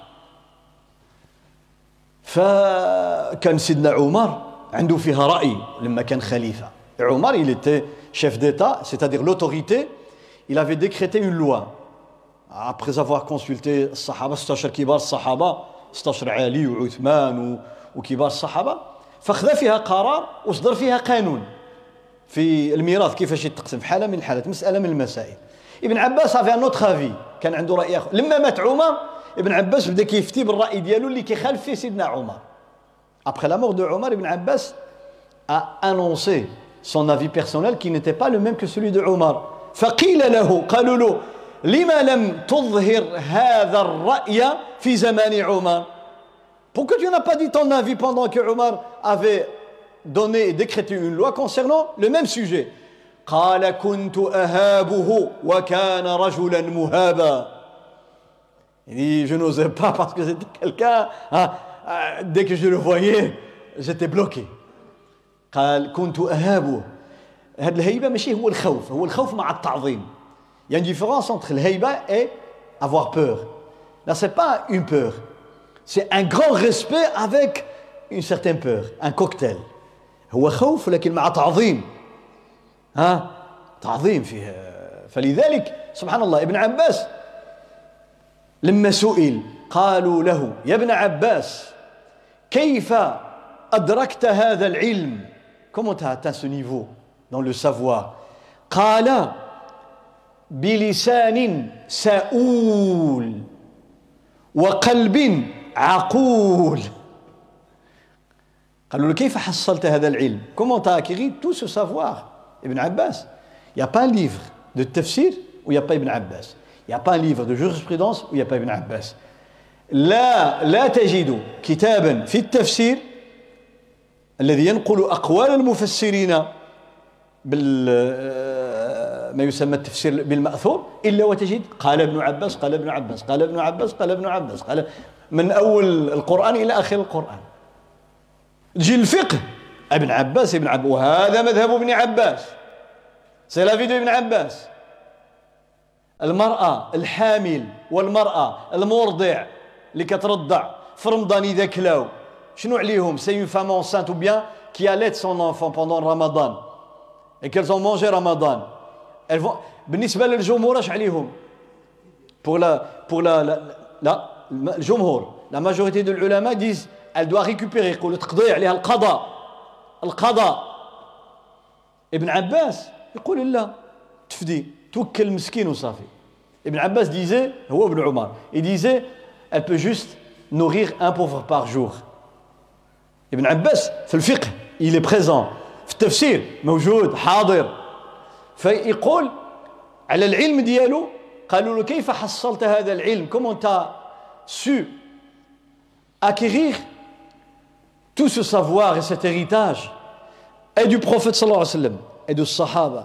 فكان سيدنا عمر عنده فيها رأي لما كان خليفة. عمر il était chef d'état c'est-à-dire l'autorité. Il avait décrété une loi. Après avoir consulté الصحابه 16 كبار الصحابه 16 علي وعثمان وكبار الصحابه فخذ فيها قرار وصدر فيها قانون. في الميراث كيفاش يتقسم؟ في حالة من الحالات. مسألة من المسائل. ابن عباس avait un autre avis كان عنده رأي آخر. لما مات عمر ابن عباس بدا كيفتي بالراي ديالو اللي كيخالف فيه سيدنا عمر après la mort de Omar ibn Abbas a annoncé son avis personnel qui n'était pas le même que celui de Omar فقيل له قالوا له لما لم تظهر هذا الرأي في زمان عمر Pourquoi tu n'as pas dit ton avis pendant que Omar avait donné et décrété une loi concernant le même sujet قال كنت أهابه وكان رجلا مهابا Il dit, je n'osais pas parce que c'était quelqu'un, hein, dès que je le voyais, j'étais bloqué. قال كنت أهابه هذه الهيبة ماشي هو الخوف هو الخوف مع التعظيم Il y a une différence entre الهيبة et avoir peur. Là, ce n'est pas une peur. C'est un grand respect avec une certaine peur, un cocktail. هو خوف لكن مع تعظيم ها تعظيم فيه فلذلك سبحان الله ابن عباس لما سئل قالوا له يا ابن عباس كيف أدركت هذا العلم؟ comment atteint ce niveau dans le savoir? قال بلسان سؤول وقلب عقول. قالوا له كيف حصلت هذا العلم؟ comment acquis tu ce savoir ابن عباس؟ Il y a pas un livre de ابن عباس. N'y a pas un livre de jurisprudence où il n'y a pas Ibn Abbas. لا لا تجد كتابا في التفسير الذي ينقل أقوال المفسرين بال ما يسمى التفسير بالمأثور إلا وتجد قال ابن عباس قال ابن عباس قال ابن عباس قال ابن عباس قال من أول القرآن إلى آخر القرآن تجي الفقه ابن عباس ابن عباس وهذا مذهب ابن عباس لا ابن عباس المرأة الحامل والمرأة المرضع اللي كترضع. في رمضان إذا كلاو شنو عليهم؟ si une femme enceinte ou bien qui allaite son enfant pendant رمضان et qu'elles ont mangé رمضان بالنسبة للجمهور اش عليهم؟ pour la pour la لا الجمهور la majorité de العلماء disent elle doit récupérer يقولوا تقضي عليها القضاء القضاء. ابن عباس يقول لا تفدي توكل مسكين وصافي. ابن عباس disait هو ابن عمر il disait elle peut juste nourrir un pauvre par jour ابن عباس في الفقه il est présent في التفسير موجود حاضر فيقول على العلم ديالو قالوا له كيف حصلت هذا العلم comment t'as su acquérir tout ce savoir et cet héritage et du prophète صلى الله عليه وسلم et de الصحابة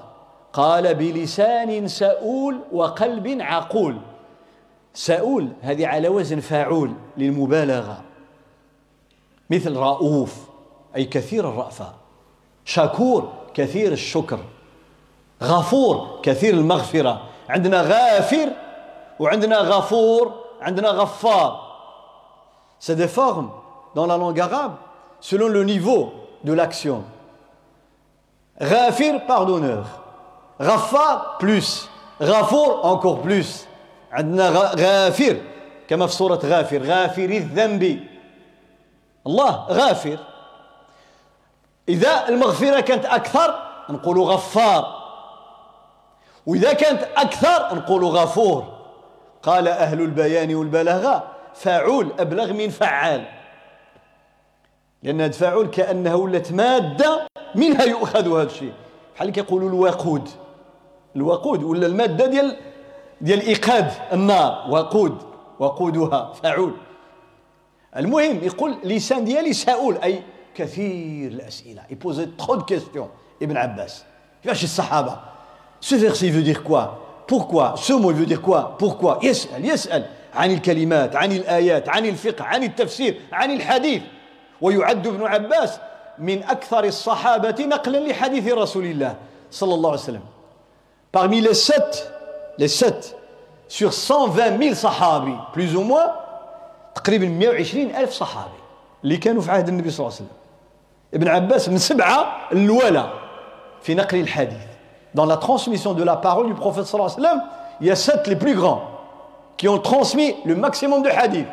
قال بلسان سؤول وقلب عقول. سؤول هذه على وزن فاعول للمبالغة. مثل رؤوف أي كثير الرأفة. شكور كثير الشكر. غفور كثير المغفرة. عندنا غافر وعندنا غفور عندنا غفار. C'est des formes dans la langue arabe selon le niveau de l'action. Ghafir, pardonneur. Ghaffar, plus. Ghafour, encore plus. عندنا غافر كما في سورة غافر غافر الذنب الله غافر إذا المغفرة كانت أكثر نقول غفار وإذا كانت أكثر نقول غفور قال أهل البيان والبلاغة فاعول أبلغ من فعال لأن هذا فاعول كأنه ولات مادة منها يؤخذ هذا الشيء بحال كيقولوا الوقود الوقود ولا المادة ديال ديال إيقاد النار وقود وقودها فاعول. المهم يقول لسان ديالي سؤول أي كثير الأسئلة. il posait trop de questions ابن عباس. كيفاش الصحابة؟ Ce verset veut dire quoi Pourquoi Ce mot veut dire quoi Pourquoi يسأل يسأل. عن الكلمات عن الآيات عن الفقه عن التفسير عن الحديث. ويعد ابن عباس من أكثر الصحابة نقلا لحديث رسول الله صلى الله عليه وسلم. Parmi les sept, les sept sur 120 000 صحابي plus ou moins تقريبا 120 ألف صحابي اللي كانوا في عهد النبي صلى الله عليه وسلم ابن عباس من سبعة الأولى في نقل الحديث dans la transmission de la parole du prophète sallallahu alayhi wa sallam il y a sept les plus grands qui ont transmis le maximum de hadiths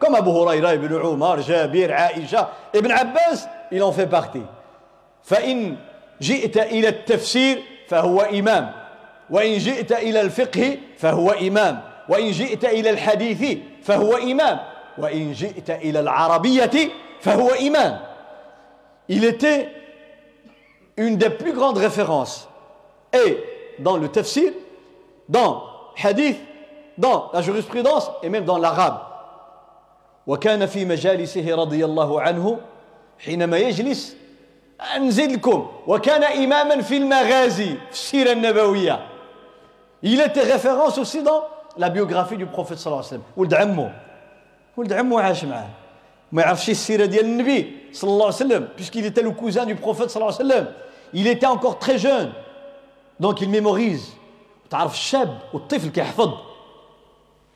comme Abu Huraira, Ibn Umar, Jabir, Aïcha, Ibn Abbas, il en fait partie. فإن جئت إلى التفسير فهو إمام وإن جئت إلى الفقه فهو إمام. وإن جئت إلى الحديث فهو إمام. وإن جئت إلى العربية فهو إمام. Il était une des plus grandes références. Et dans le tafsir, dans hadith, dans la jurisprudence et même dans l'arabe. وكان في مجالسه رضي الله عنه حينما يجلس نزيد لكم وكان إماما في المغازي في السيرة النبوية. Il était référence aussi dans la biographie du prophète صلى الله عليه وسلم ولد عمه ولد عمه عاش معاه ما يعرفش السيرة ديال النبي صلى الله عليه وسلم puisqu'il était le cousin du prophète صلى الله عليه وسلم il était encore très jeune donc il mémorise تعرف الشاب والطفل كيحفظ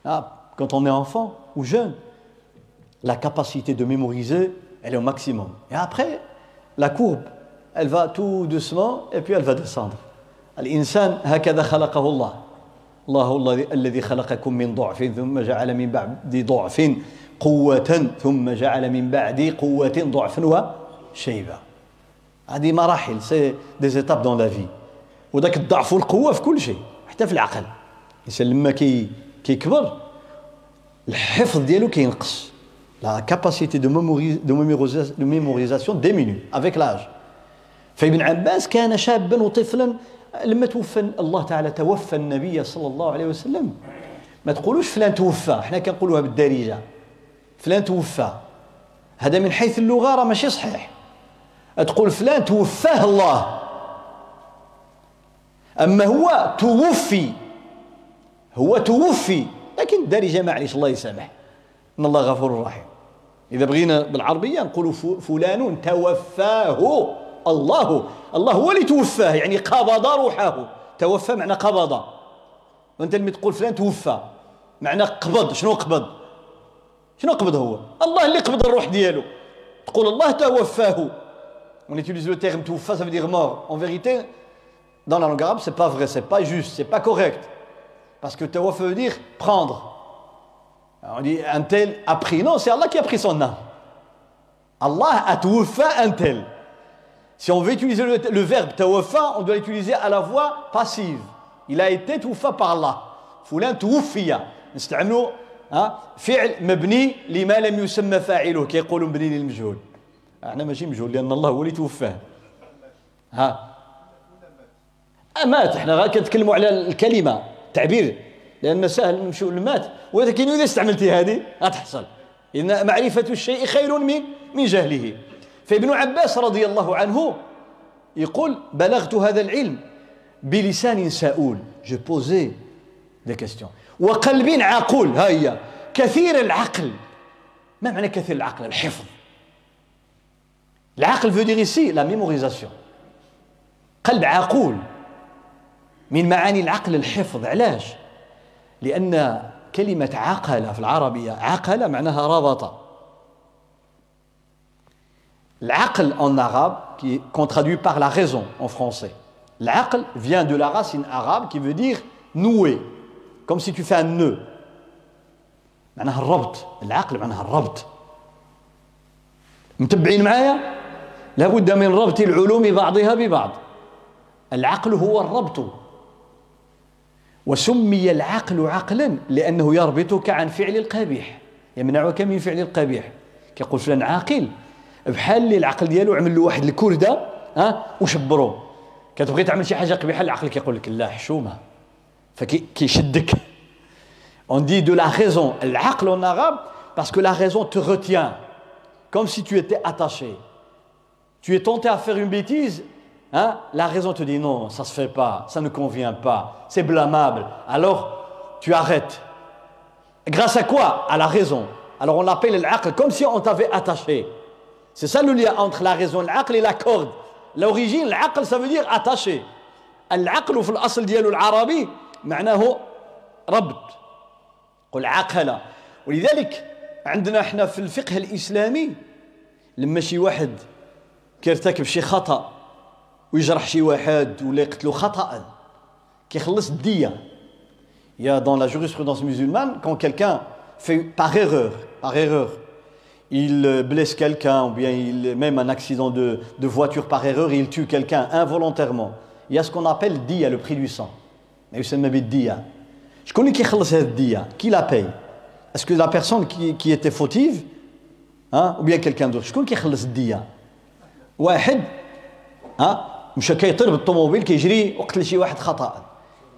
ah, quand on est enfant ou jeune la capacité de mémoriser, elle est au maximum. Et après, la courbe, elle va tout doucement et puis elle va descendre. الإنسان هكذا خلقه الله. الله الذي خلقكم من ضعف ثم جعل من بعد ضعف قوة ثم جعل من بعد قوة ضعفا وشيبة هذه مراحل سي دي زيتاب دون لا في وذاك الضعف والقوة في كل شيء حتى في العقل. الإنسان لما كي كيكبر الحفظ ديالو كينقص. De, mémorisation, de mémorisation diminue avec l'âge. فابن عباس كان شابا وطفلا لما توفى الله تعالى توفى النبي صلى الله عليه وسلم. ما تقولوش فلان توفى إحنا كنقولوها بالدارجة. فلان توفى. هذا من حيث اللغة راه ماشي صحيح. تقول فلان توفاه الله. أما هو توفي هو توفي لكن الدارجة معليش الله يسامح. إن الله غفور رحيم. إذا بغينا بالعربية نقول فلان توفاه. الله الله هو اللي توفاه يعني قبض روحه توفى معنى قبض وانت لما تقول فلان توفى معنى قبض شنو قبض شنو قبض هو الله اللي قبض الروح ديالو تقول الله توفاه on utilise le terme توفى ça veut dire mort en vérité dans la langue arabe c'est pas vrai c'est pas juste c'est pas correct parce que توفى veut dire prendre on dit un tel a pris non c'est Allah qui a pris son âme Allah a توفى un tel Si on veut utiliser le, le verbe tawafa, on doit l'utiliser à la voix passive. Il a été توفى par Allah. فلان توفي. نستعملوا فعل مبني لما لم يسمى فاعله كيقولوا مبني للمجهول. إحنا ماشي مجهول لأن الله هو اللي توفاه. ها مات إحنا غير كنتكلموا على الكلمة التعبير لأن سهل نمشيو لمات ولكن اذا استعملتي هذه غتحصل ان معرفه الشيء خير من من جهله فابن عباس رضي الله عنه يقول بلغت هذا العلم بلسان سؤول. Je posais des questions. وقلب عقول. ها هي. كثير العقل. ما معنى كثير العقل؟ الحفظ. العقل veut dire ici la mémorisation. قلب عقول. من معاني العقل الحفظ. علاش؟ لأن كلمة عقل في العربية عقل معناها ربط. L'aql en arabe, qu'on traduit par la raison en français. L'aql vient de la racine arabe qui veut dire nouer, comme si tu fais un nœud. معناها الربط العقل معناها الربط متبعين معايا لابد من ربط العلوم بعضها ببعض العقل هو الربط وسمي العقل عقلا لأنه يربطك عن فعل القبيح يمنعك من فعل القبيح كيقول فلان عاقل بحال اللي العقل ديالو عمل له واحد الكرده ها وشبرو كتبغي تعمل شي حاجه قبيحه العقل كيقول لك لا حشومه فكيشدك On dit de la raison, l'aql en arabe, parce que la raison te retient, comme si tu étais attaché. Tu es tenté à faire une bêtise, hein, la raison te dit non, ça se fait pas, ça ne convient pas, c'est blâmable. Alors, tu arrêtes. Grâce à quoi À la raison. Alors on l'appelle l'aql, comme si on t'avait attaché. C'est ça le lien entre la raison, l'aql et la corde. L'origine, l'aql, ça veut dire attaché. العقل في الأصل ديالو العربي معناه ربط قل عقل ولذلك عندنا إحنا في الفقه الإسلامي لما شي واحد كيرتكب شي خطأ ويجرح شي واحد ولا يقتلو خطأ كيخلص الدية يا dans la jurisprudence musulmane quand quelqu'un fait par erreur par erreur il blesse quelqu'un, ou bien il, même un accident de, de voiture par erreur, il tue quelqu'un involontairement. Il y a ce qu'on appelle dia, le prix du sang. يسمى dia. Je connais qui cette dia, qui la paye Est-ce que la personne qui, qui était fautive hein, ou bien quelqu'un d'autre شكون كيخلص الدية واحد ها مشى كيطير بالطوموبيل كيجري وقتل شي واحد خطأ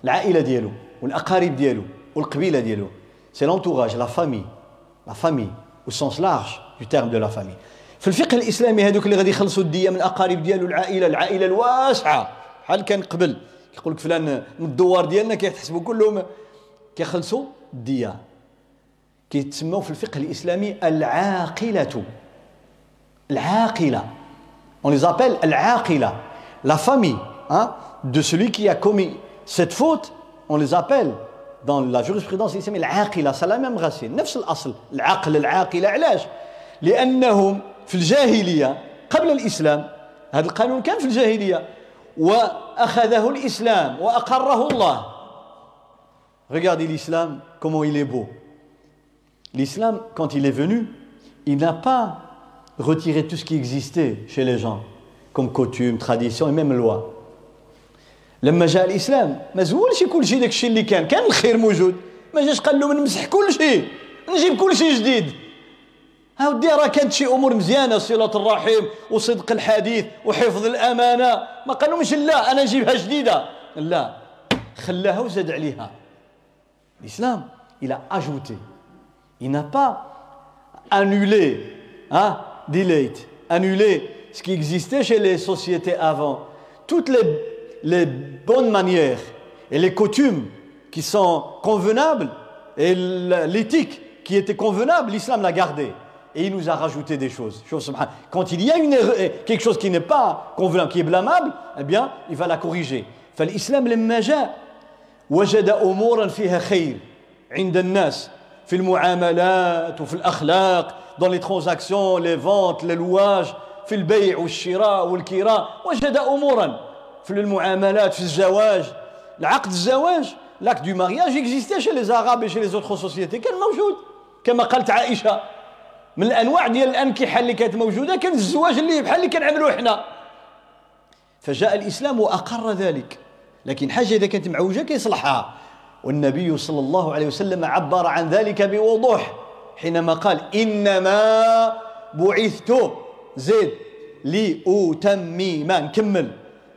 العائلة ديالو والأقارب ديالو والقبيلة ديالو سي لونتوراج لا فامي لا فامي au sens large du terme de la famille. في الفقه الإسلامي هذوك اللي غادي يخلصوا الدية من الأقارب ديالو العائلة العائلة الواسعة. بحال كان قبل كيقول لك فلان من الدوار ديالنا كيتحسبوا كلهم كيخلصوا الدية. كيتسموا في الفقه الإسلامي العاقلة. العاقلة. On les appelle العاقلة. La famille hein, de celui qui a commis cette faute on les appelle dans la jurisprudence islamique العاقلة c'est la même racine نفس الأصل العقل العاقلة علاش لأنهم في الجاهلية قبل الإسلام هذا القانون كان في الجاهلية وأخذه الإسلام وأقره الله Regardez l'islam, comment il est beau. L'islam, quand il est venu, il n'a pas retiré tout ce qui existait chez les gens, comme coutume, tradition et même loi. لما جاء الإسلام ما زولش كل شيء داك الشيء اللي كان. كان الخير موجود. ما جاش قال لهم نمسح كل شيء نجيب كل شيء جديد. ها ودي راه كانت شي أمور مزيانة صلة الرحم وصدق الحديث وحفظ الأمانة. ما قال لهمش لا أنا نجيبها جديدة. لا خلاها وزاد عليها. الإسلام a ajouté il n'a pas annulé hein delayed annulé ce qui existait chez les sociétés avant. Toutes les les bonnes manières et les coutumes qui sont convenables et l'éthique qui était convenable, l'islam l'a gardé. Et il nous a rajouté des choses. Quand il y a une quelque chose qui n'est pas convenable, qui est blâmable, eh bien, il va la corriger. فالإسلام لما جاء وجد أمورا فيها خير عند الناس في المعاملات وفي الأخلاق dans les transactions les ventes les louages في البيع والشراء والكراء وجد أمورا في المعاملات في الزواج. العقد الزواج du mariage existait chez les arabes et chez les autres sociétés. كان موجود. كما قالت عائشة من الأنواع ديال الأنكحة اللي كانت موجودة كان الزواج اللي بحال اللي كنعملوه إحنا فجاء الإسلام وأقر ذلك. لكن حاجة إذا كانت معوجة كيصلحها. والنبي صلى الله عليه وسلم عبر عن ذلك بوضوح. حينما قال إنما بعثت زيد لأتمم. نكمل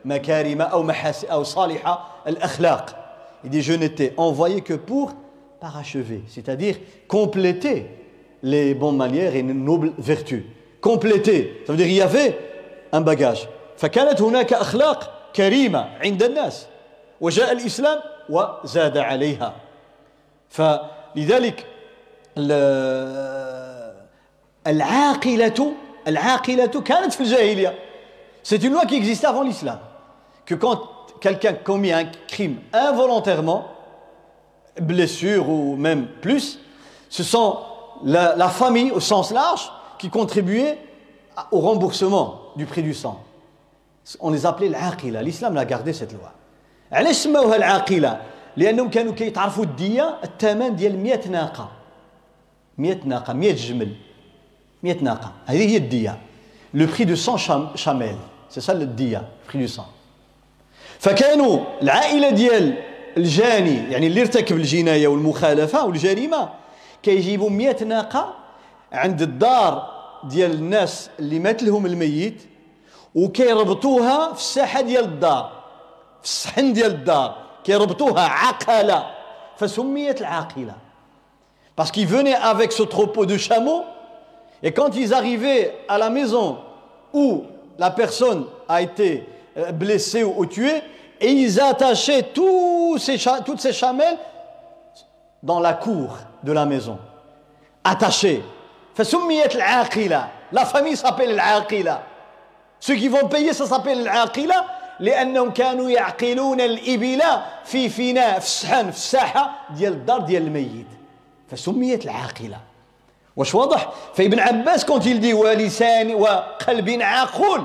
مكارم أو محاسن أو صالحة الأخلاق Il dit je n'étais envoyé que pour parachever, c'est-à-dire compléter les bonnes manières et les nobles vertus. Compléter, ça veut dire il y avait un bagage. فكانت هناك أخلاق كريمة عند الناس وجاء الإسلام وزاد عليها فلذلك العاقلة العاقلة كانت في الجاهلية C'est une loi qui existait avant l'islam. Que quand quelqu'un commet un crime involontairement, blessure ou même plus, ce sont la, la famille au sens large qui contribuait au remboursement du prix du sang. On les appelait l'aqila. L'islam a gardé cette loi. علاش سموها العاقله لانهم كانوا كيتعرفوا الديه الثمن ديال 100 ناقه 100 ناقه 100 جمل 100 ناقه هذه هي الديه لو بري دو 100 شاميل سي سا الديه بري دو 100 فكانوا العائلة ديال الجاني يعني اللي ارتكب الجناية والمخالفة والجريمة كيجيبوا 100 ناقة عند الدار ديال الناس اللي مات لهم الميت وكيربطوها في الساحة ديال الدار في الصحن ديال الدار كيربطوها عقلة فسميت العاقلة. Parce qu'ils venaient avec ce troupeau de chameaux et quand ils arrivaient à la maison où la personne a été euh, blessée ou tuée et ils attachaient tous ces, toutes ces chamelles dans la cour de la maison. Attachées. فسميت العاقله la famille s'appelle العاقله ceux qui vont payer ça s'appelle العاقله لانهم كانوا يعقلون الابل في فناء في الصحن في الساحه ديال الدار ديال الميت. فسميت العاقله. واش واضح؟ فابن عباس كونت يلدي ولسان وقلب عاقل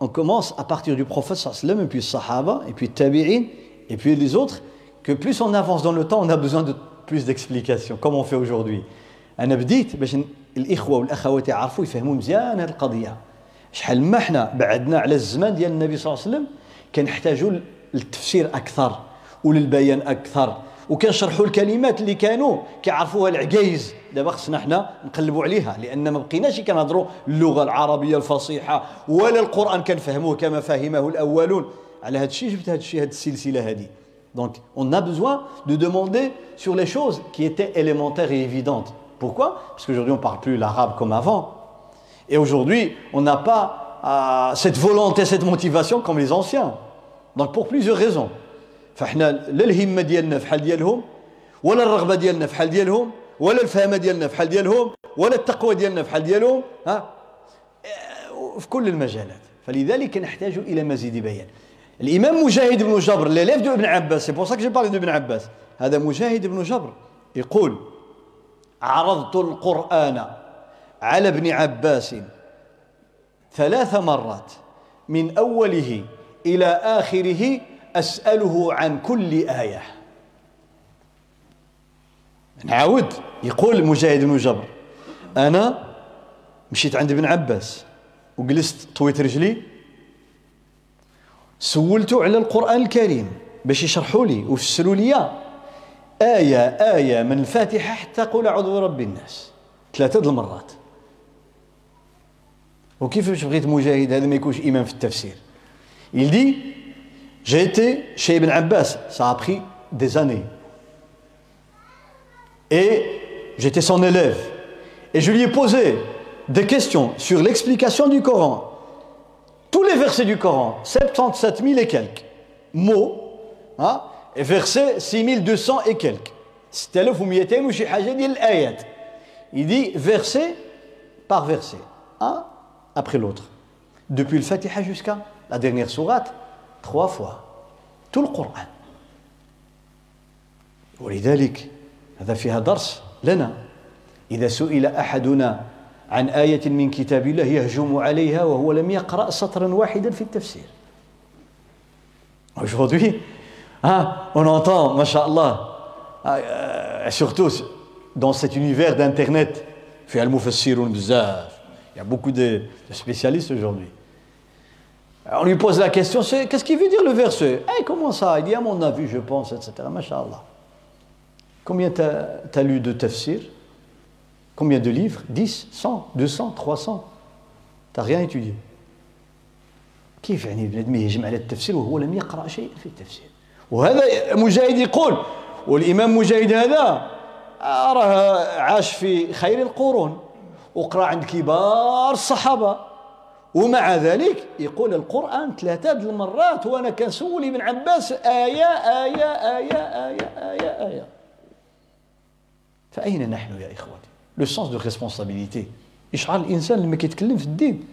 on commence à partir du prophète sallam et puis sahaba et puis tabi'in et puis les autres que plus on avance dans le temps on a besoin de plus d'explications comme on fait aujourd'hui أنا بديت باش الاخوه والاخوات يعرفوا يفهموا مزيان هذه القضية شحال ما حنا بعدنا على الزمان ديال النبي صلى الله عليه وسلم كنحتاجوا للتفسير أكثر وللبيان أكثر وكنشرحوا الكلمات اللي كانوا كيعرفوها العجايز دابا خصنا حنا نقلبوا عليها لان ما بقيناش كنهضروا اللغه العربيه الفصيحه ولا القران كنفهموه كما فهمه الاولون على هذا الشيء جبت هذا الشيء هذه السلسله هذه Donc, on a besoin de demander sur les choses qui étaient élémentaires et évidentes. Pourquoi Parce qu'aujourd'hui, on ne parle plus l'arabe comme avant. Et aujourd'hui, on n'a pas euh, cette volonté, cette motivation comme les anciens. Donc pour plusieurs raisons. فاحنا لا الهمة ديالنا في حال ديالهم ولا الرغبة ديالنا في حال ديالهم ولا الفهم ديالنا في حال ديالهم ولا التقوى ديالنا في حال ديالهم ها؟ في كل المجالات. فلذلك نحتاج إلى مزيد بيان. الإمام مجاهد بن جبر l'élève de ابن عباس ça que j'ai parlé de ابن عباس هذا مجاهد بن جبر يقول عرضت القرآن على ابن عباس ثلاث مرات من أوله إلى آخره أسأله عن كل آية. نعاود. يقول مجاهد بن جبر أنا مشيت عند ابن عباس وجلست طويت رجلي سولته على القرآن الكريم باش يشرحوا لي ويفسروا لي آية آية من الفاتحة حتى قول أعوذ برب الناس. ثلاثة المرات. وكيفاش بغيت مجاهد هذا ما يكونش امام في التفسير؟ dit j'ai été chez Ibn Abbas ça a pris des années et j'étais son élève, et je lui ai posé des questions sur l'explication du Coran. Tous les versets du Coran, 77 000 et quelques mots, hein, et versets 6200 et quelques. Il dit verset par verset, un après l'autre. Depuis le Fatiha jusqu'à la dernière sourate, trois fois. Tout le Coran. ولذلك هذا فيها درس لنا إذا سئل أحدنا عن آية من كتاب الله يهجم عليها وهو لم يقرأ سطرا واحدا في التفسير Aujourd'hui, hein, on entend, mashallah, euh, surtout dans cet univers d'Internet, il y a beaucoup de, spécialistes aujourd'hui. On lui pose la question, qu'est-ce qu'il veut dire le verset hey, Comment ça Il dit à mon avis, je pense, etc. Mashallah. Combien tu as, lu de tafsir Combien de livres 10, 100, 200, 300 Tu n'as rien étudié. كيف يعني بنادم يهجم على التفسير وهو لم يقرا شيئا في التفسير وهذا مجاهد يقول والامام مجاهد هذا راه عاش في خير القرون وقرا عند كبار الصحابه ومع ذلك يقول القرآن ثلاثة المرات وأنا كنسول ابن عباس آية آية آية آية آية آية. فأين نحن يا إخوتي؟ le sens de responsabilité يشعر الإنسان لما كيتكلم في الدين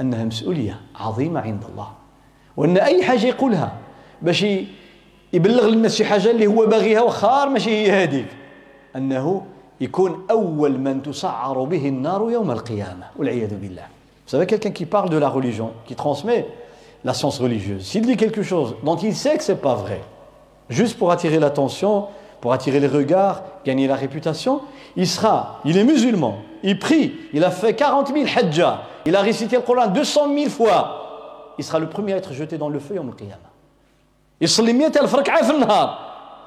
أنها مسؤولية عظيمة عند الله. وأن أي حاجة يقولها باش يبلغ للناس شي حاجة اللي هو باغيها واخا ماشي هي هذيك أنه يكون أول من تسعر به النار يوم القيامة والعياذ بالله. Vous savez, quelqu'un qui parle de la religion, qui transmet la science religieuse, s'il dit quelque chose dont il sait que c'est pas vrai, juste pour attirer l'attention, pour attirer les regards, gagner la réputation, il sera, il est musulman, il prie, il a fait 40 000 hajjah, il a récité le Coran 200 000 fois, il sera le premier à être jeté dans le feu يوم القيامة. يصلي 100 ألف ركعة في النهار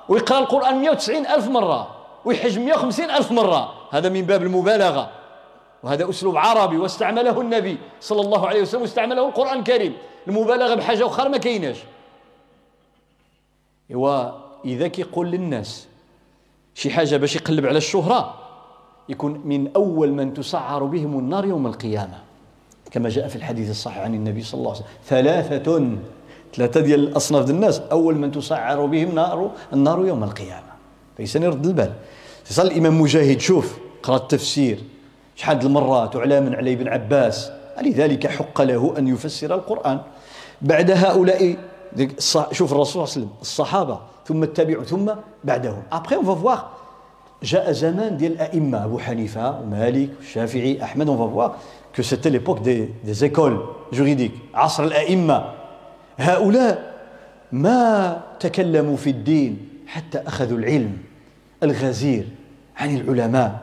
ويقرأ القرآن 190 ألف مرة ويحج 150 ألف مرة هذا من باب المبالغة وهذا أسلوب عربي واستعمله النبي صلى الله عليه وسلم واستعمله القرآن الكريم. المبالغة بحاجة أخرى ما كايناش. وإذا كيقول للناس شي حاجة باش يقلب على الشهرة يكون من أول من تسعر بهم النار يوم القيامة. كما جاء في الحديث الصحيح عن النبي صلى الله عليه وسلم. ثلاثة ثلاثة ديال الأصناف الناس أول من تسعر بهم نار النار يوم القيامة. فإنسان يرد البال. تصل الإمام مجاهد شوف قرأ التفسير. شحال المرات وعلى علي بن عباس؟ لذلك حق له أن يفسر القرآن. بعد هؤلاء شوف الرسول صلى الله عليه وسلم الصحابة ثم التابعون ثم بعدهم. On va voir. جاء زمان ديال الأئمة أبو حنيفة ومالك والشافعي أحمد. Va voir que c'était l'époque des, des écoles juridiques. عصر الأئمة. هؤلاء ما تكلموا في الدين حتى أخذوا العلم الغزير عن العلماء.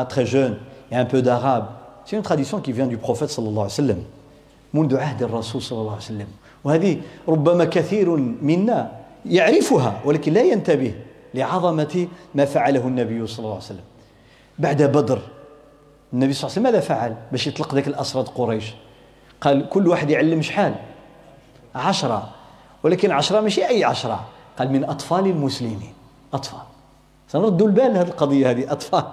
hein, très jeune, et un peu d'arabe. C'est une tradition qui vient du prophète صلى الله عليه وسلم منذ عهد الرسول صلى الله عليه وسلم وهذه ربما كثير منا يعرفها ولكن لا ينتبه لعظمة ما فعله النبي صلى الله عليه وسلم بعد بدر النبي صلى الله عليه وسلم ماذا فعل؟ باش يطلق ذاك الأسرة قريش. قال كل واحد يعلم شحال؟ عشرة. ولكن عشرة ماشي أي عشرة. قال من أطفال المسلمين. أطفال. سنردوا البال هذه القضية هذه أطفال.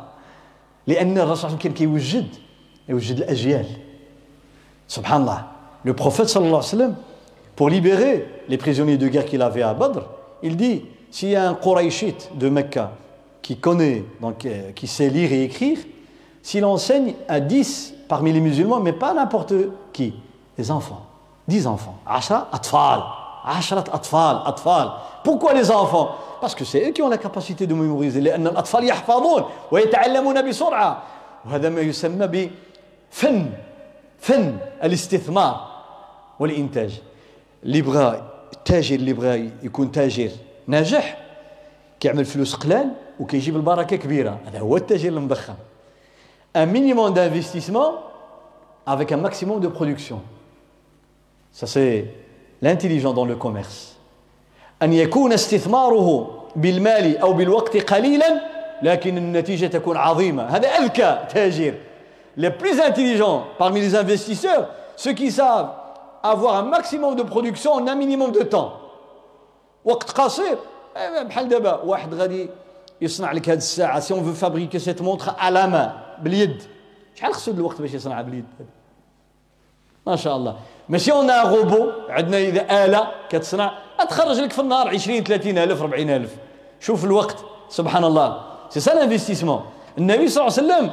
لأن الرسول صلى الله عليه وسلم كان كيوجد يوجد الأجيال سبحان الله le prophète صلى الله عليه وسلم pour libérer les prisonniers de guerre qu'il avait à Badr il dit s'il y a un Qurayshite de Mecca qui connaît donc euh, qui sait lire et écrire s'il enseigne à 10 parmi les musulmans mais pas n'importe qui les enfants 10 enfants 10 أطفال 10 أطفال أطفال Pourquoi les enfants parce que c'est eux qui ont la capacité de mémoriser لأن الأطفال يحفظون ويتعلمون بسرعة. وهذا ما يسمى بفن فن الاستثمار والإنتاج. اللي بغى التاجر اللي بغى يكون تاجر ناجح كيعمل فلوس قلال وكيجيب البركة كبيرة. هذا هو التاجر المضخم. Un minimum d'investissement avec un maximum de production. Ça, c'est l'intelligence dans le commerce. أن يكون استثماره بالمال أو بالوقت قليلا لكن النتيجة تكون عظيمة هذا أذكى تاجر les plus intelligents parmi les investisseurs ceux qui savent avoir un maximum de production en un minimum de temps. وقت قصير بحال دابا واحد غادي يصنع لك هذه الساعة si on veut fabriquer cette montre à la main باليد شحال خصو الوقت باش يصنعها باليد ما شاء الله ماشي un robot عندنا اذا آلة كتصنع تخرج لك في النهار 20 30 ألف 40 ألف. شوف الوقت سبحان الله. c'est ça l'investissement النبي صلى الله عليه وسلم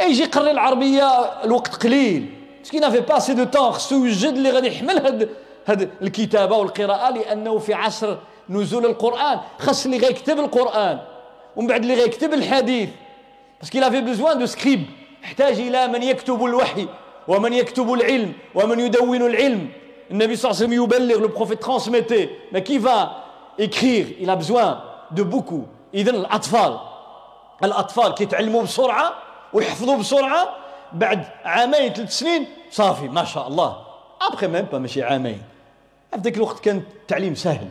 يجي يقري العربية الوقت قليل. مسكين n'avait pas assez de temps خصو يوجد اللي غادي يحمل هاد هاد الكتابة والقراءة لأنه في عصر نزول القرآن. خاص اللي غيكتب القرآن. ومن بعد اللي غيكتب الحديث. parce qu'on avait besoin de scribes احتاج إلى من يكتب الوحي. ومن يكتب العلم ومن يدون العلم. النبي صلى الله عليه وسلم يبلغ le transmettait mais qui va écrire? Il a besoin de اذا الأطفال. الأطفال كيتعلموا بسرعة ويحفظوا بسرعة. بعد عامين ثلاث سنين صافي ما شاء الله. après même pas ماشي عامين. في ذاك الوقت كان التعليم سهل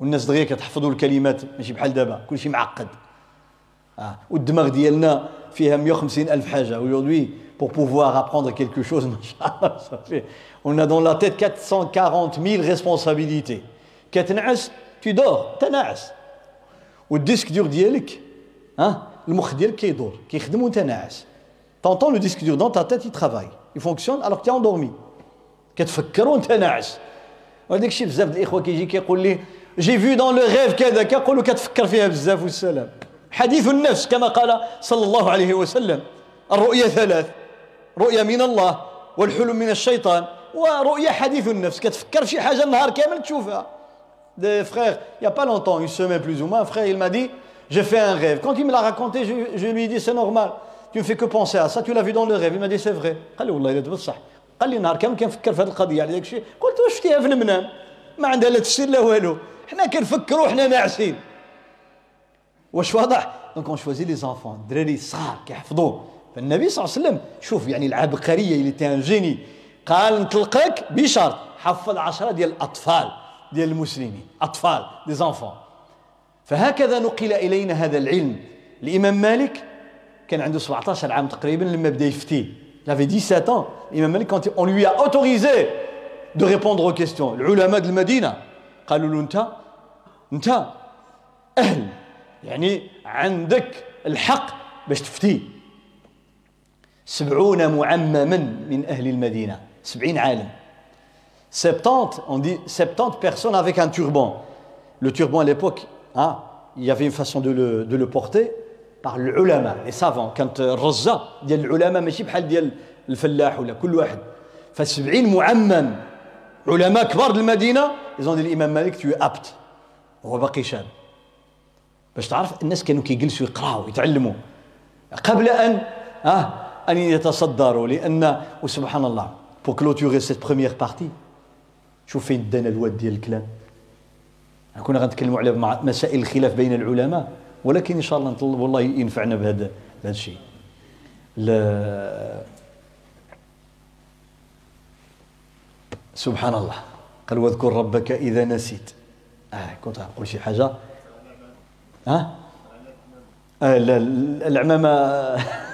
والناس دغيا كتحفظوا الكلمات ماشي بحال دابا كلشي معقد. آه. والدماغ ديالنا فيها 150 ألف حاجة. aujourd'hui pour pouvoir apprendre quelque chose (laughs) ça fait on a dans la tête 440 000 responsabilités. كتنعس tu dors تنعس وال disque dur ديالك ها المخ ديالك كيدور كيخدم وانت ناعس t'entends le disque dur dans ta tête il travaille il fonctionne alors que t'es endormi كتفكر وانت ناعس وهذاك الشيء بزاف الاخوه كيجي كيقول لي جي في دون لو غيف كذا كنقولوا كتفكر فيها بزاف والسلام حديث النفس كما قال صلى الله عليه وسلم الرؤيا ثلاث رؤيا من الله والحلم من الشيطان ورؤيا حديث النفس. كتفكر في شي حاجة النهار كامل تشوفها. des frères, il n'y a pas longtemps, une semaine plus ou moins, un frère, il m'a dit, j'ai fait un rêve. Quand il me l'a raconté, je, je, lui ai dit, c'est normal. Tu ne fais que penser à ça, tu l'as vu dans le rêve. Il m'a dit, c'est vrai. قال لي والله الا بصح قال لي نهار كامل كنفكر في هذه القضية على داك الشيء قلت واش شفتيها في المنام ما عندها لا تفسير لا والو. حنا كنفكروا حنا ناعسين واش واضح donc on choisit les enfants الدراري الصغار كيحفظوا فالنبي صلى الله عليه وسلم شوف يعني العبقرية اللي t'es un génie قال نطلقك بشرط حفظ عشرة ديال الأطفال ديال المسلمين أطفال des enfants. فهكذا نقل إلينا هذا العلم. الإمام مالك كان عنده 17 عام تقريبا لما بدأ يفتي. l'avait 17 ans. الإمام مالك quand on lui autorisait de répondre aux العلماء ديال المدينة قالوا له أنت أنت أهل. يعني عندك الحق باش تفتي. سبعون معمما من أهل المدينة سبعين عالم 70, on dit 70 personnes avec un turban. Le turban à l'époque, hein, il y avait une façon de le, de le porter par l'ulama, les savants. Quand الرزة ديال العلماء ماشي بحال ديال الفلاح ولا كل واحد. ف70 معمم علماء كبار المدينة ils ont dit l'imam Malik tu es apte وهو باقي شاب. باش تعرف الناس كانوا كيجلسوا يقراوا يتعلموا قبل أن آه أن يتصدروا لأن وسبحان الله pour clôturer cette première partie. شوف فين دانا الواد ديال الكلام. كنا غنتكلموا على مسائل الخلاف بين العلماء ولكن إن شاء الله نطلب الله ينفعنا بهذا بهذا الشيء. سبحان الله. قال واذكر ربك إذا نسيت. آه كنت أقول شي حاجة. ها؟ آه لا العمامة. (laughs)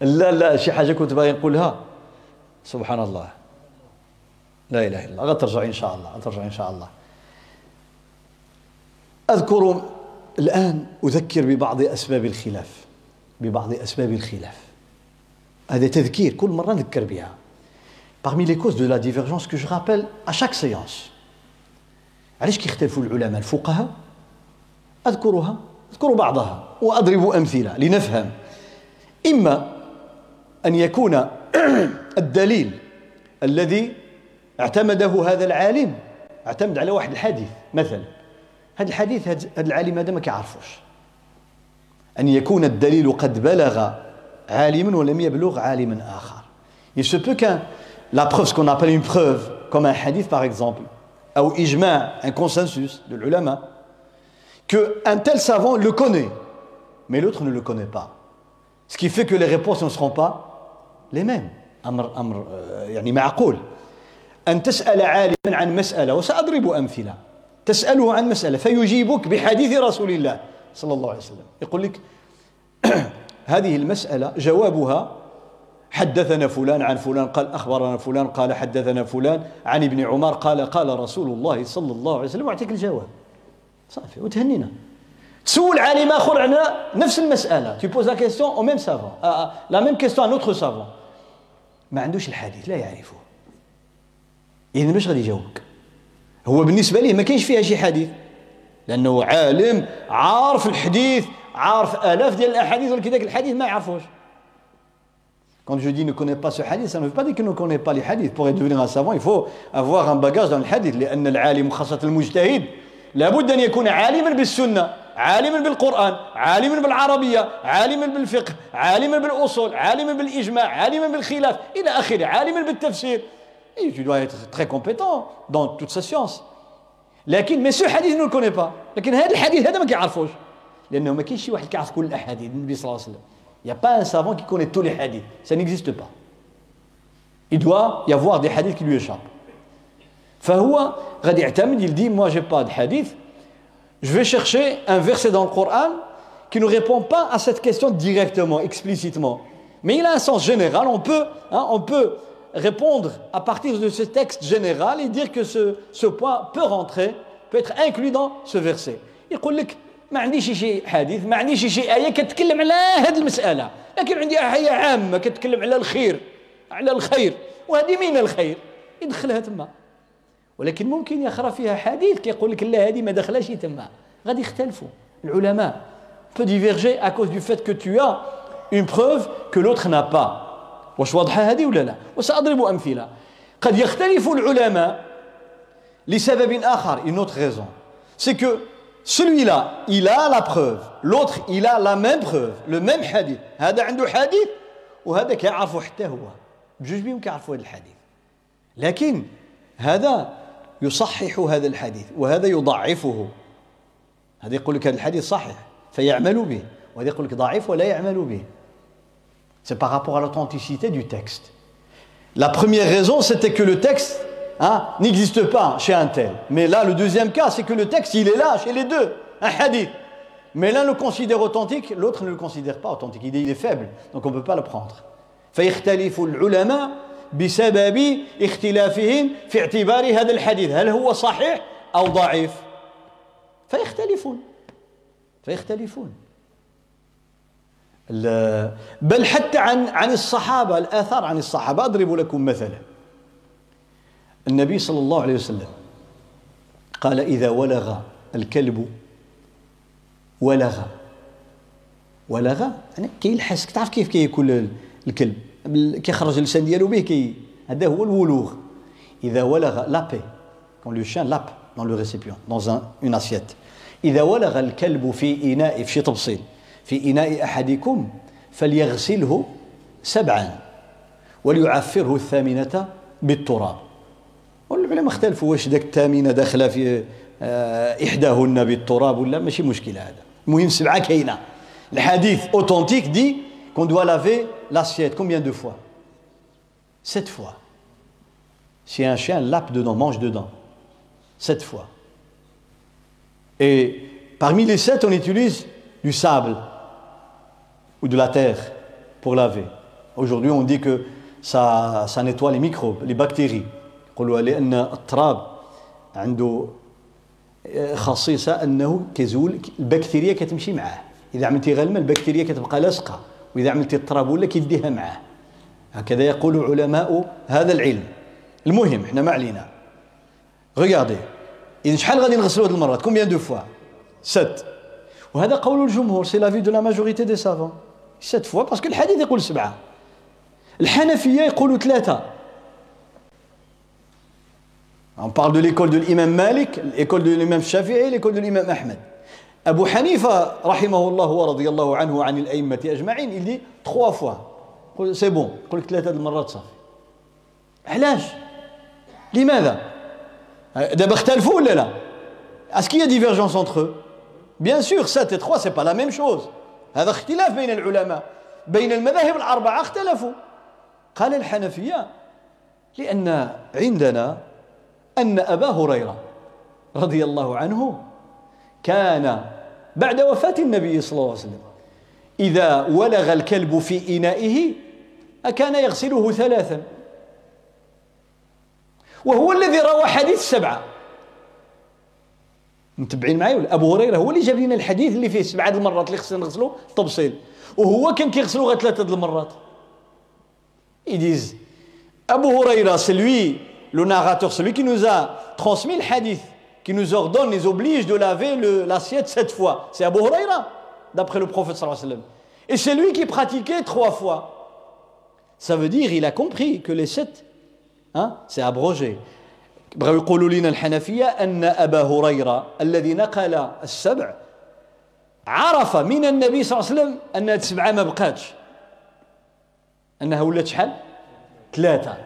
لا لا شي حاجة كنت باغي نقولها. سبحان الله لا إله إلا الله. غترجع إن شاء الله غترجع إن شاء الله. أذكر الآن أذكر ببعض أسباب الخلاف. ببعض أسباب الخلاف. هذا تذكير كل مرة نذكر بها. Parmi les causes de la divergence que je rappelle à chaque séance. علاش كيختلفوا العلماء؟ الفقهاء؟ أذكرها أذكر بعضها. وأضرب أمثلة لنفهم. إما أن يكون الدليل الذي اعتمده هذا العالم اعتمد على واحد الحديث مثلا هذا الحديث هذا العالم هذا ما كيعرفوش أن يكون الدليل قد بلغ عالما ولم يبلغ عالما آخر Il se peut qu'un la preuve, ce qu'on appelle une preuve, comme un hadith par exemple, ou ijma', un consensus de l'ulama, qu'un tel savant le connaît, mais l'autre ne le connaît pas. Ce qui fait que les réponses ne seront pas mêmes. أمر أمر يعني معقول. أن تسأل عالما عن مسألة وسأضرب أمثلة. تسأله عن مسألة فيجيبك بحديث رسول الله صلى الله عليه وسلم. يقول لك (clears throat) هذه المسألة جوابها حدثنا فلان عن فلان قال أخبرنا فلان قال حدثنا فلان عن ابن عمر قال قال رسول الله صلى الله عليه وسلم. واعطيك الجواب. صافي وتهنينا. تسول عالم اخر على نفس المسألة. Tu poses la question au même savant. La même question à un autre ما عندوش الحديث لا يعرفه. اذا باش غادي يجاوبك؟ هو بالنسبة ليه ما كاينش فيها شي حديث؟ لأنه عالم عارف الحديث عارف آلاف ديال الأحاديث ولكن ذاك الحديث ما يعرفوش. Quand je dis ne connais pas ce hadith, ça ne veut pas dire qu'il ne connaît pas les hadiths. Pour devenir un savant, il faut avoir un bagage dans le hadith. لأن العالم خاصة المجتهد لابد أن يكون عالما بالسنة. عالما بالقرآن عالما بالعربية عالما بالفقه عالما بالأصول عالما بالإجماع عالما بالخلاف إلى آخره عالما بالتفسير Et tu dois être très compétent dans toute sa science. لكن ce hadith ne le connaît pas. لكن هذا الحديث هذا ما كيعرفوش. لأنه ما كاينش شي واحد كيعرف كل الأحاديث النبي صلى الله عليه وسلم. Il n'y a pas un savant qui connaît tous les hadiths. Ça n'existe pas. Il doit y avoir des hadiths qui lui échappent. فهو غادي يعتمد dit moi j'ai pas de hadith je vais chercher un verset dans le Coran qui ne répond pas à cette question directement, explicitement. Mais il a un sens général. On peut, hein, on peut répondre à partir de ce texte général et dire que ce, ce point peut rentrer, peut être inclus dans ce verset. يقول لك ما عنديش شي حديث ما عنديش شي آية كتكلم على هذه المسألة لكن عندي آية عامة كتكلم على الخير على الخير وهذه من الخير يدخلها تما ولكن ممكن يقرأ فيها حديث كيقول لك لا هذه ما دخلهاش تما. غادي يختلفوا العلماء. Peut diverger à cause du fait que tu as une preuve que l'autre n'a pas. واش واضحه هذه ولا لا وسأضرب أمثلة. قد يختلف العلماء لسبب آخر une autre raison. C'est que celui-là il a la preuve. L'autre il a la même preuve le même hadith. هذا عنده حديث وهذا كيعرفوا حتى هو. بجوج بهم كيعرفوا هذا الحديث. لكن هذا يصحح هذا الحديث وهذا يضعفه هذا يقول لك هذا الحديث صحيح فيعمل به وهذا يقول لك ضعيف ولا يعمل به C'est par rapport à l'authenticité du texte. La première raison, c'était que le texte hein, n'existe pas chez un tel. Mais là, le deuxième cas, c'est que le texte, il est là, chez les deux, un hadith. Mais l'un le considère authentique, l'autre ne le considère pas authentique. Il est, il est faible, donc on ne peut pas le prendre. فيختلف العلماء بسبب اختلافهم في اعتبار هذا الحديث. هل هو صحيح أو ضعيف؟ فيختلفون. فيختلفون. بل حتى عن عن الصحابة الآثار عن الصحابة. أضرب لكم مثلا. النبي صلى الله عليه وسلم قال إذا ولغ الكلب ولغ. ولغ؟ يعني كيلحس تعرف كيف كياكل الكلب؟ كيخرج اللسان ديالو به كي هذا هو الولوغ. إذا ولغ لابي le chien lappe dans le récipient dans un, une assiette. إذا ولغ الكلب في إناء في شي تبصيل في إناء أحدكم فليغسله سبعا وليعفره الثامنة بالتراب. والعلماء اختلفوا واش ذاك الثامنة داخلة في إحداهن بالتراب ولا ماشي مشكلة هذا. المهم سبعة كاينة. الحديث أوتونتيك دي qu'on doit laver l'assiette combien de fois Sept fois. Si un chien lappe dedans, mange dedans, sept fois. Et parmi les sept, on utilise du sable ou de la terre pour laver. Aujourd'hui, on dit que ça, ça nettoie les microbes, les bactéries. يقولوا لأن التراب عنده خاصية أنه كيزول البكتيريا كتمشي معاه إذا عملتي غير الماء البكتيريا كتبقى لاصقة وإذا عملتي التراب ولا كيديها معاه. هكذا يقول علماء هذا العلم. المهم إحنا ما علينا. regardez إذا شحال غادي نغسلوا هذه المرات؟ combien de fois sept وهذا قول الجمهور c'est l'avis de la majorité des savants sept fois parce que الحديث يقول سبعة. الحنفية يقولوا ثلاثة. On parle de l'école de l'imam Malik, l'école de l'imam Shafi'i, l'école de l'imam Ahmed. Abu Hanifa, rahimahullah wa radiyallahu anhu عن الأئمة أجمعين, il dit trois fois. بون يقول لك ثلاثة المرات صافي. علاش؟ لماذا؟ دابا اختلفوا ولا لا؟ اسكي y a divergence entre eux Bien sûr, 7 et 3, c'est pas la même chose. هذا اختلاف بين العلماء بين المذاهب الأربعة اختلفوا قال الحنفية لأن عندنا أن أبا هريرة رضي الله عنه كان بعد وفاة النبي صلى الله عليه وسلم. إذا ولغ الكلب في إنائه أكان يغسله ثلاثا. وهو الذي روى حديث السبعة متبعين معي ولا؟ أبو هريرة هو اللي جاب لنا الحديث اللي فيه سبعة المرات اللي خصنا نغسلو تبصيل. وهو كان كيغسلو غير ثلاثة المرات. يديز أبو هريرة narrateur celui qui nous a transmis le hadith. qui nous ordonne les oblige de laver l'assiette sept fois c'est Abu Huraira d'après le prophète sallallahu alayhi wa sallam et c'est lui qui pratiquait trois fois ça veut dire il a compris que les sept hein, c'est abrogé بغاو يقولوا لنا الحنفية أن أبا هريرة الذي نقل السبع عرف من النبي صلى الله عليه وسلم أن السبعة ما بقاتش أنها ولات شحال ثلاثة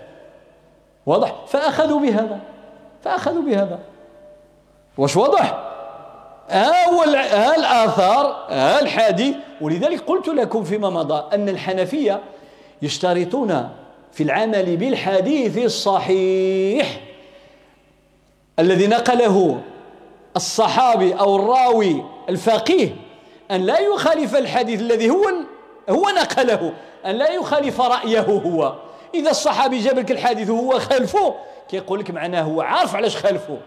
واضح فأخذوا بهذا فأخذوا بهذا واش واضح؟ ها الآثار ها الحديث ولذلك قلت لكم فيما مضى أن الحنفية يشترطون في العمل بالحديث الصحيح الذي نقله الصحابي أو الراوي الفقيه أن لا يخالف الحديث الذي هو هو نقله أن لا يخالف رأيه هو. إذا الصحابي جاب لك الحديث وهو خالفه كيقول لك معناه هو عارف علاش خالفه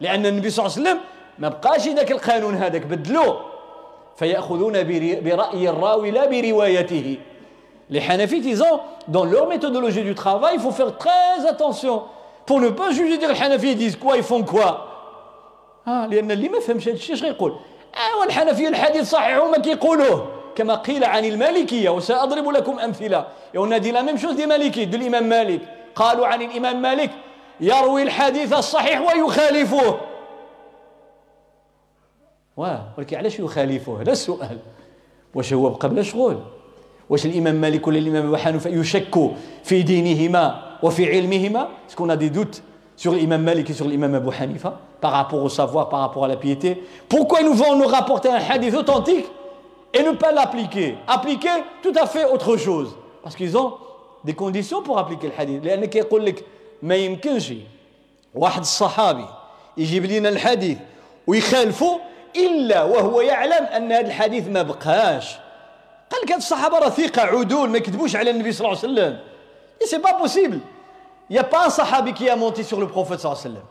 لأن النبي صلى الله عليه وسلم ما بقاش ذاك القانون هذاك بدلوه. فيأخذون برأي الراوي لا بروايته. Les Hanafis, disant, dans leur méthodologie du travail, il faut faire très attention. Pour ne pas juger dire les Hanafis disent quoi, ils font quoi. Ah, لأن اللي ما فهمش هذا الشيء اش غيقول؟ آه والحنفية الحديث صحيح هما كيقولوه. كما قيل عن المالكية وسأضرب لكم أمثلة. يقولنا dit la même chose des malikites de الإمام مالك. قالوا عن الإمام مالك. يروي الحديث الصحيح ويخالفه واه ولكن علاش يخالفه هذا السؤال واش هو بقى بلا شغل واش الامام مالك ولا الامام ابو حنيفه يشك في دينهما وفي علمهما اسكو دي دوت sur l'imam Malik et sur l'imam Abu Hanifa par rapport au savoir, par rapport à la piété. Pourquoi nous vont nous rapporter un hadith authentique et ne pas l'appliquer Appliquer tout à fait autre chose. Parce qu'ils ont des conditions pour appliquer le hadith. لأنك يقول لك ما يمكنش واحد الصحابي يجيب لنا الحديث ويخالفه إلا وهو يعلم أن هذا الحديث ما بقاش قال لك هاد الصحابه راه ثقه عدول ما يكذبوش على النبي صلى الله عليه وسلم et c'est pas possible il n'y a pas un sahabi qui a menti sur le prophète sallallahu alayhi wa sallam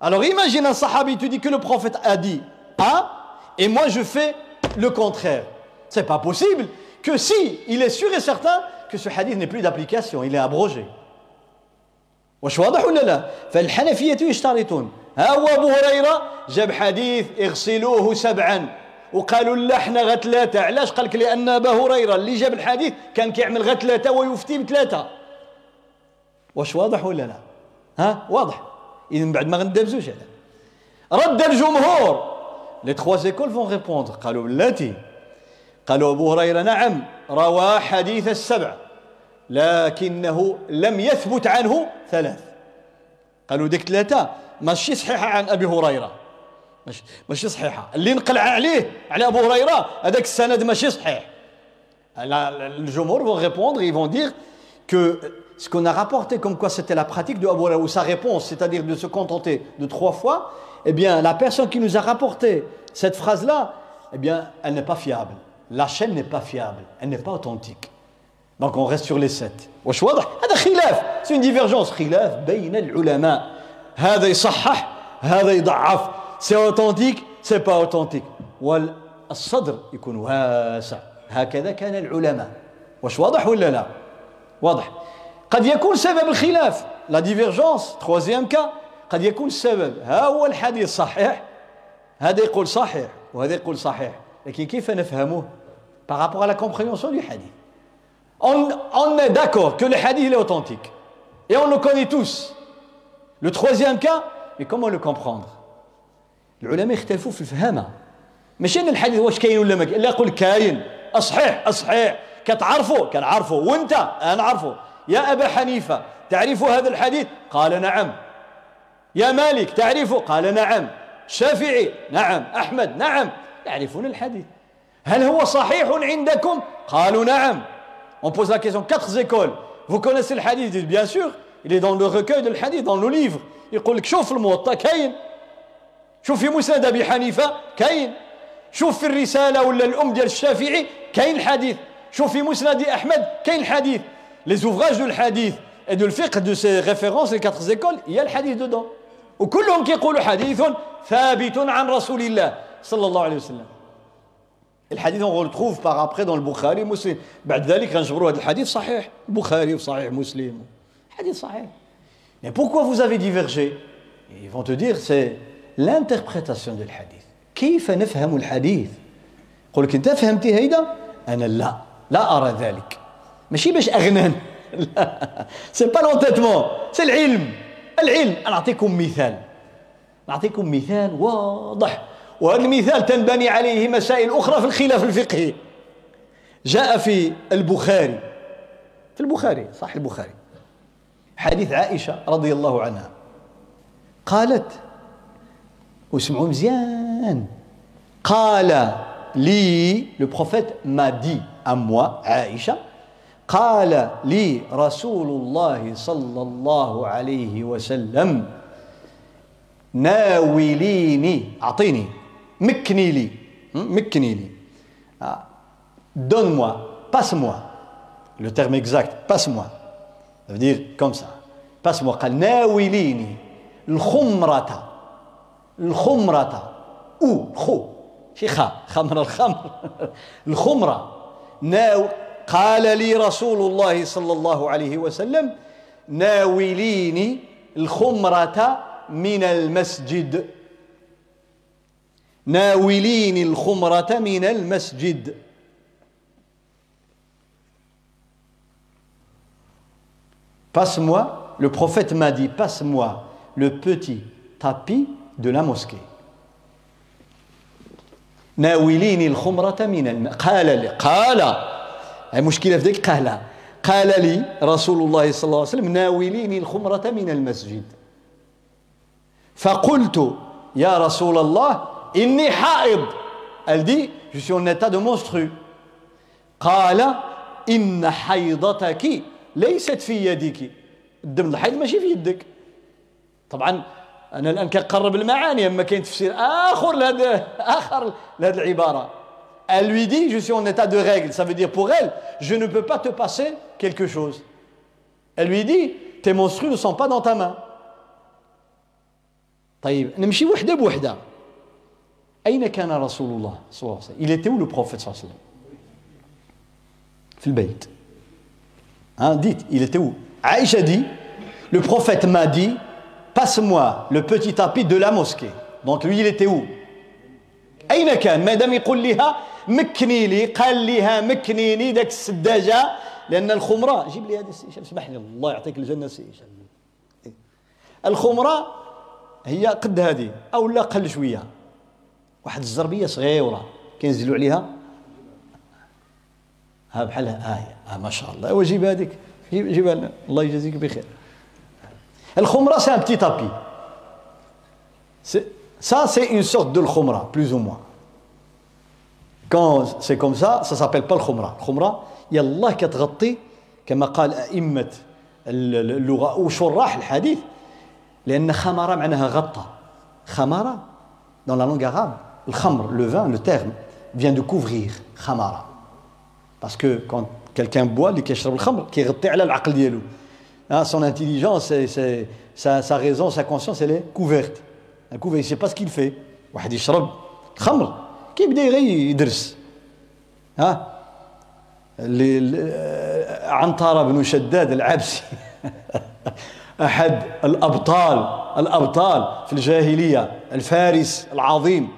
alors imagine un sahabi tu dis que le prophète a dit A et moi je fais le contraire c'est pas possible que si il est sûr et certain que ce hadith n'est plus d'application il est abrogé واش واضح ولا لا؟ فالحنفية يشترطون. ها هو أبو هريرة جاب حديث اغسلوه سبعا وقالوا لا حنا غا ثلاثة. علاش؟ قال لك لأن أبا هريرة اللي جاب الحديث كان كيعمل غا ثلاثة ويفتي بثلاثة. واش واضح ولا لا؟ ها؟ واضح. إذا من بعد ما غندابزوش هذا. رد الجمهور. les trois écoles vont répondre قالوا بلاتي قالوا أبو هريرة نعم روى حديث السبع. لكنه لم يثبت عنه ثلاث قالوا ديك ثلاثة ماشي صحيحة عن أبي هريرة ماشي ماشي صحيحه اللي نقل عليه على ابو هريره هذاك السند ماشي صحيح الجمهور vont répondre ils vont dire que ce qu'on a rapporté comme quoi c'était la pratique de Abu Huraira ou sa réponse c'est-à-dire de se contenter de trois fois eh bien la personne qui nous a rapporté cette phrase là eh bien elle n'est pas fiable la chaîne n'est pas fiable elle n'est pas authentique Donc on reste sur les sept. واش واضح هذا خلاف c'est une divergence. خلاف بين العلماء هذا يصحح هذا يضعف سي اوثنتيك سي با اوثنتيك والصدر يكون واسع هكذا كان العلماء واش واضح ولا لا واضح قد يكون سبب الخلاف لا ديفيرجونس تروازيام كا قد يكون السبب ها هو الحديث صحيح هذا يقول صحيح وهذا يقول صحيح لكن كيف نفهمه à la compréhension du hadith. On, on est d'accord que le hadith est authentique. Et on le connaît tous. Le troisième cas mais comment le comprendre? العلماء يختلفوا في الفهامة ماشي ان الحديث واش كاين ولا ما كاين لا يقول كاين اصحيح اصحيح كتعرفوا كنعرفوا وانت أنا عرفه يا ابا حنيفه تعرف هذا الحديث قال نعم يا مالك تعرفه قال نعم شافعي نعم احمد نعم يعرفون الحديث هل هو صحيح عندكم قالوا نعم on pose la question quatre écoles vous connaissez le hadith bien sûr il est dans le recueil de le hadith dans le livre يقول لك شوف الموطا كاين شوف في مسند ابي حنيفه كاين شوف في الرساله ولا الام ديال الشافعي كاين الحديث شوف في مسند احمد كاين الحديث les ouvrages de الحديث et de le fiqh de ces références les quatre écoles il y a le hadith dedans وكلهم كيقولوا حديث ثابت عن رسول الله صلى الله عليه وسلم الحديث on retrouve après dans le Bukhari Muslim بعد ذلك غنجبروا هذا الحديث صحيح. البخاري وصحيح مسلم. حديث صحيح. Mais pourquoi vous avez divergé? Ils vont te dire c'est l'interprétation du hadith كيف نفهم الحديث؟ يقول لك انت فهمتي هيدا؟ أنا لا. لا أرى ذلك. ماشي باش اغنان لا c'est pas l'entêtement c'est العلم. العلم. أنا مثال. نعطيكم مثال واضح. وهذا المثال تنبني عليه مسائل أخرى في الخلاف الفقهي. جاء في البخاري. في البخاري صح البخاري. حديث عائشة رضي الله عنها. قالت واسمعوا مزيان. قال لي لو بروفيت ما دي moi عائشة قال لي رسول الله صلى الله عليه وسلم ناوليني أعطيني. مكني لي مكني لي donne moi passe moi le terme exact passe moi ça veut dire comme ça. Passe moi قال ناوليني. الخمرة. الخمرة. أو خو. شي خا. خمر الخمر. (laughs) الخمرة. ناو قال لي رسول الله صلى الله عليه وسلم ناوليني الخمرة من المسجد. ناوليني الخمرة من المسجد. Passe-moi, le prophète m'a dit, passe-moi le petit tapis de la mosquée. ناوليني الخمرة من الماء قال لي قال. المشكلة في ذلك قال. قال لي رسول الله صلى الله عليه وسلم ناوليني الخمرة من المسجد. فقلت يا رسول الله إني حائض elle dit je suis en état de monstru قال إن حيضتك ليست في يدك الدم الحيض ماشي في يدك طبعا انا الان كنقرب المعاني اما كاين تفسير اخر لهذا اخر لهذه العباره Elle lui dit, je suis en état de règle. Ça veut dire pour elle, je ne peux pas te passer quelque chose. Elle lui dit, tes monstrues ne sont pas dans ta main. طيب نمشي وحده بوحده أين كان رسول الله صلى الله عليه وسلم؟ Il était où صلى الله عليه وسلم. في البيت. Hein, dites, il était où Aïcha dit, le prophète m'a dit, passe-moi le petit tapis de la mosquée. Donc lui, il était où? أين كان؟ ما دام يقول لها مكني لي قال لها مكنيني ذاك السداجة لأن الخمرة جيب لي هذا السيشان اسمح لي الله يعطيك الجنة السيشان الخمرة هي قد هذه أو لا قل شوية. واحد الزربية صغيرة كينزلوا عليها. ها بحالها آية آه ما شاء الله. وجيب هذيك جيبها لنا الله يجازيك بخير. الخمرة سي ان بتي تابي Ça, c'est une sorte de l'khumra, plus ou moins. Quand c'est comme ça, ça s'appelle pas le khumra. Le كتغطي كما قال أئمة اللغة وشراح الحديث. لأن خمرة معناها غطى خمرة dans la langue arabe. الخمر le vin le terme vient de couvrir خمرة parce que quand quelqu'un boit اللي كيشرب الخمر كيغطي على العقل ديالو son intelligence sa, sa raison sa conscience elle est couverte un coup, il ne sait pas ce qu'il fait. واحد يشرب خمر كيبدا غير يدرس ها عنترة بن شداد العبسي أحد الأبطال الأبطال في الجاهلية الفارس العظيم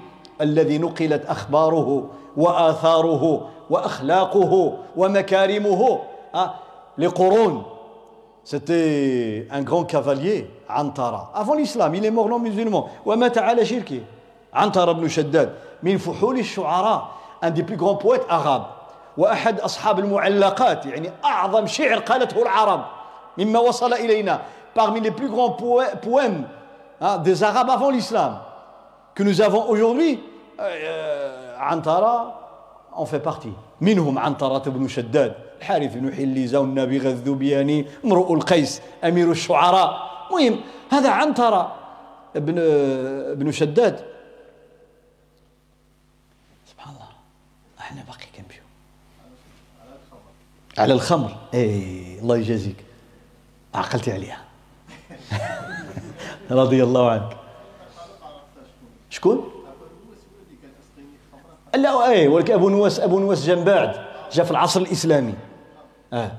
الذي نقلت أخباره وآثاره وأخلاقه ومكارمه آه، لقرون. سيتي ان grand cavalier, عنتره افون الاسلام il est mort non ومات على شركه. عنترة بن شداد من فحول الشعراء ان دي بلي غون بويت اغاب واحد اصحاب المعلقات يعني اعظم شعر قالته العرب مما وصل الينا parmi les plus grands poèmes des arabes avant l'islam que nous avons aujourd'hui عنترة on fait partie. منهم عنترة بن شداد الحارث بن حليزة والنبي الذبياني امرؤ القيس أمير الشعراء مهم هذا عنترة بن بن شداد سبحان الله إحنا باقي كنمشيو على الخمر اي الله يجازيك عقلتي عليها رضي الله عنك شكون؟ لا إيه ولكن أبو نواس أبو نواس جا من بعد جاء في العصر الإسلامي. آه.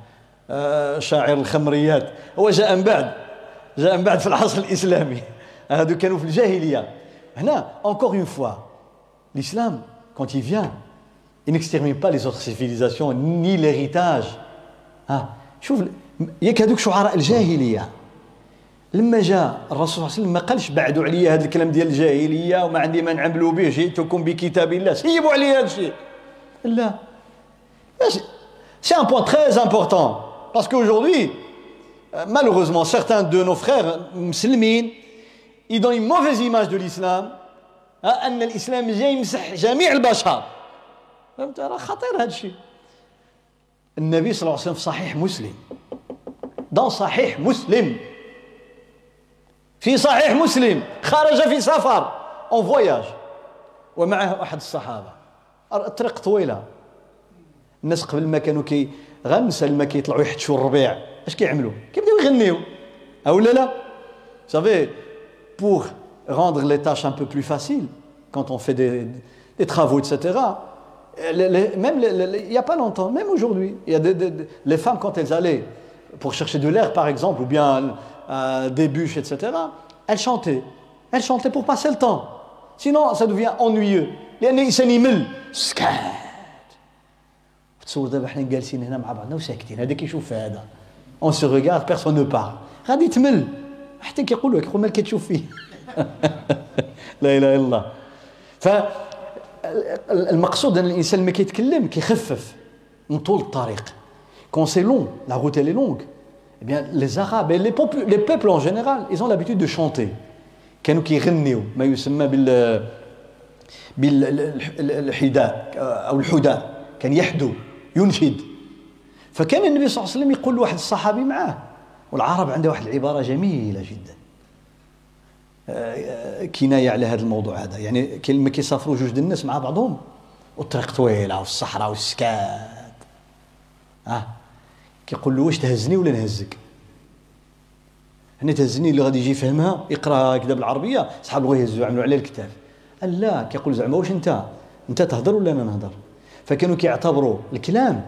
آه شاعر الخمريات. هو جاء من بعد جاء من بعد في العصر الإسلامي. هادو كانوا في الجاهلية. هنا encore une fois l'islam quand il vient il n'extermine pas les autres civilisations ها شوف ياك هذوك شعراء الجاهلية. لما جاء الرسول صلى الله عليه وسلم ما قالش بعدوا عليا هذا الكلام ديال الجاهلية وما عندي ما نعملوا به جئتكم بكتاب الله سيبوا عليا هذا الشيء لا un point très important. Parce qu'aujourd'hui, malheureusement, certains de nos frères musulmans, ils donnent une mauvaise image de l'islam. أن الإسلام جاي يمسح جميع البشر. فهمت؟ راه خطير هذا الشيء. النبي صلى الله عليه وسلم في صحيح مسلم. dans صحيح مسلم. في صحيح مسلم خرج في سفر اون فواياج ومعه احد الصحابه الطريق طويله الناس قبل ما كانوا كي غمسه لما كيطلعوا يحتشوا الربيع اش كيعملوا كيبداو يغنيو او لا لا savez pour rendre les tâches un peu plus faciles quand on fait des, des travaux etc les, les, même il n'y a pas longtemps même aujourd'hui il y a des, des, les femmes quand elles allaient pour chercher de l'air par exemple ou bien euh, des bûches etc elles chantaient elles chantaient pour passer le temps. Sinon ça devient ennuyeux. لأن الانسان يمل سكات تصور دابا حنا جالسين هنا مع بعضنا وساكتين هذا كيشوف هذا اون سو ريغارد بيرسون نو بار غادي تمل حتى كيقول لك مالك كتشوف فيه لا اله الا الله فالمقصود ان الانسان لما كيتكلم كيخفف من طول الطريق quand c'est long, la route elle est longue Eh bien, les Arabes et les, les peuples en général, ils ont l'habitude de chanter. كانوا كيغنيو ما يسمى بال بالحداء أو الحداء كان يحدو ينشد فكان النبي صلى الله عليه وسلم يقول لواحد الصحابي معاه والعرب عنده واحد العبارة جميلة جدا. كناية على هذا الموضوع هذا. يعني لما كيسافروا جوج الناس مع بعضهم والطريق طويله والصحراء والسكات. ها كيقول له واش تهزني ولا نهزك؟ هنا تهزني اللي غادي يجي يفهمها يقراها كذا بالعربيه صحابو بغاو يهزوا عملوا عليه الكتاب. لا كيقول زعما واش أنت؟ أنت تهضر ولا أنا نهضر؟ فكانوا كيعتبروا الكلام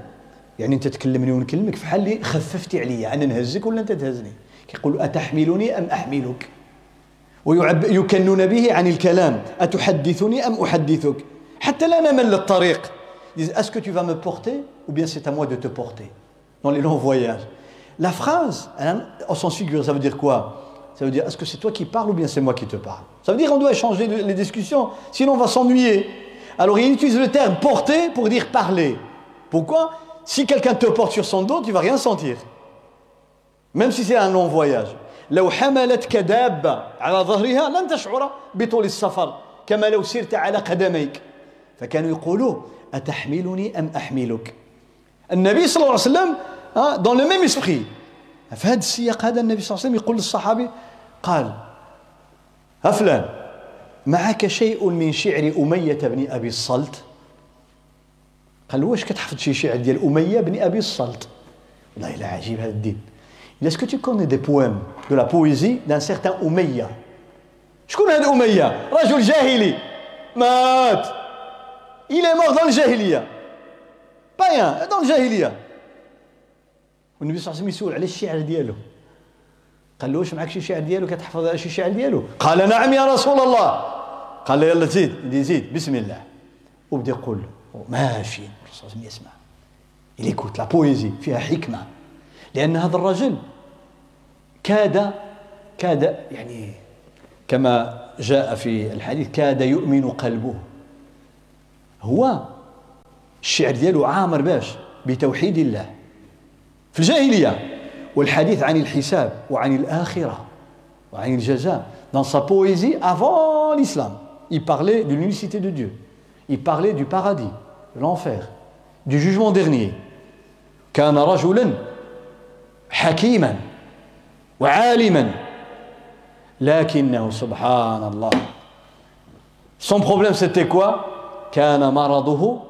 يعني أنت تكلمني ونكلمك في حال اللي خففتي عليا أنا نهزك ولا أنت تهزني؟ كيقولوا أتحملني أم أحملك؟ ويكنون به عن الكلام أتحدثني أم أحدثك؟ حتى لا نمل الطريق. اسكو تو فا مو بورتي ou bien c'est à moi de te porter dans les longs voyages. La phrase, en sens figuré, ça veut dire quoi Ça veut dire, est-ce que c'est toi qui parles ou bien c'est moi qui te parle Ça veut dire qu'on doit échanger les discussions, sinon on va s'ennuyer. Alors il utilise le terme porter pour dire parler. Pourquoi Si quelqu'un te porte sur son dos, tu vas rien sentir. Même si c'est un long voyage. لو حملتك دابة على ظهرها لن تشعر بطول السفر كما لو سرت على قدميك فكانوا يقولوا أتحملني أم أحملك النبي صلى الله عليه وسلم دون لو ميم اسبري في هذا السياق هذا النبي صلى الله عليه وسلم يقول للصحابي قال ها فلان معك شيء من شعر أمية بن أبي الصلت؟ قال واش كتحفظ شي شعر ديال أمية بن أبي الصلت؟ والله إلا عجيب هذا الدين. Est-ce que tu connais des poèmes de la poésie d'un certain أمية؟ شكون هذا أمية؟ رجل جاهلي. مات. Il est mort dans le جاهلية بايان le جاهلية. والنبي صلى الله عليه وسلم يسول على الشعر ديالو. قال له واش معك شي شعر ديالو؟ كتحفظ شي شعر ديالو. قال نعم يا رسول الله. قال له يلا زيد زيد بسم الله. وبدا يقول ماشي الرسول صلى الله عليه وسلم يسمع. il écoute la poésie فيها حكمة. لأن هذا الرجل كاد كاد يعني كما جاء في الحديث كاد يؤمن قلبه. هو الشعر ديالو عامر باش بتوحيد الله في الجاهلية والحديث عن الحساب وعن الآخرة وعن الجزاء dans sa poésie avant l'islam il parlait de l'unicité de Dieu il parlait du paradis, de l'enfer, du jugement dernier. كان رجلا حكيما وعالما لكنه سبحان الله son problème c'était quoi كان مرضه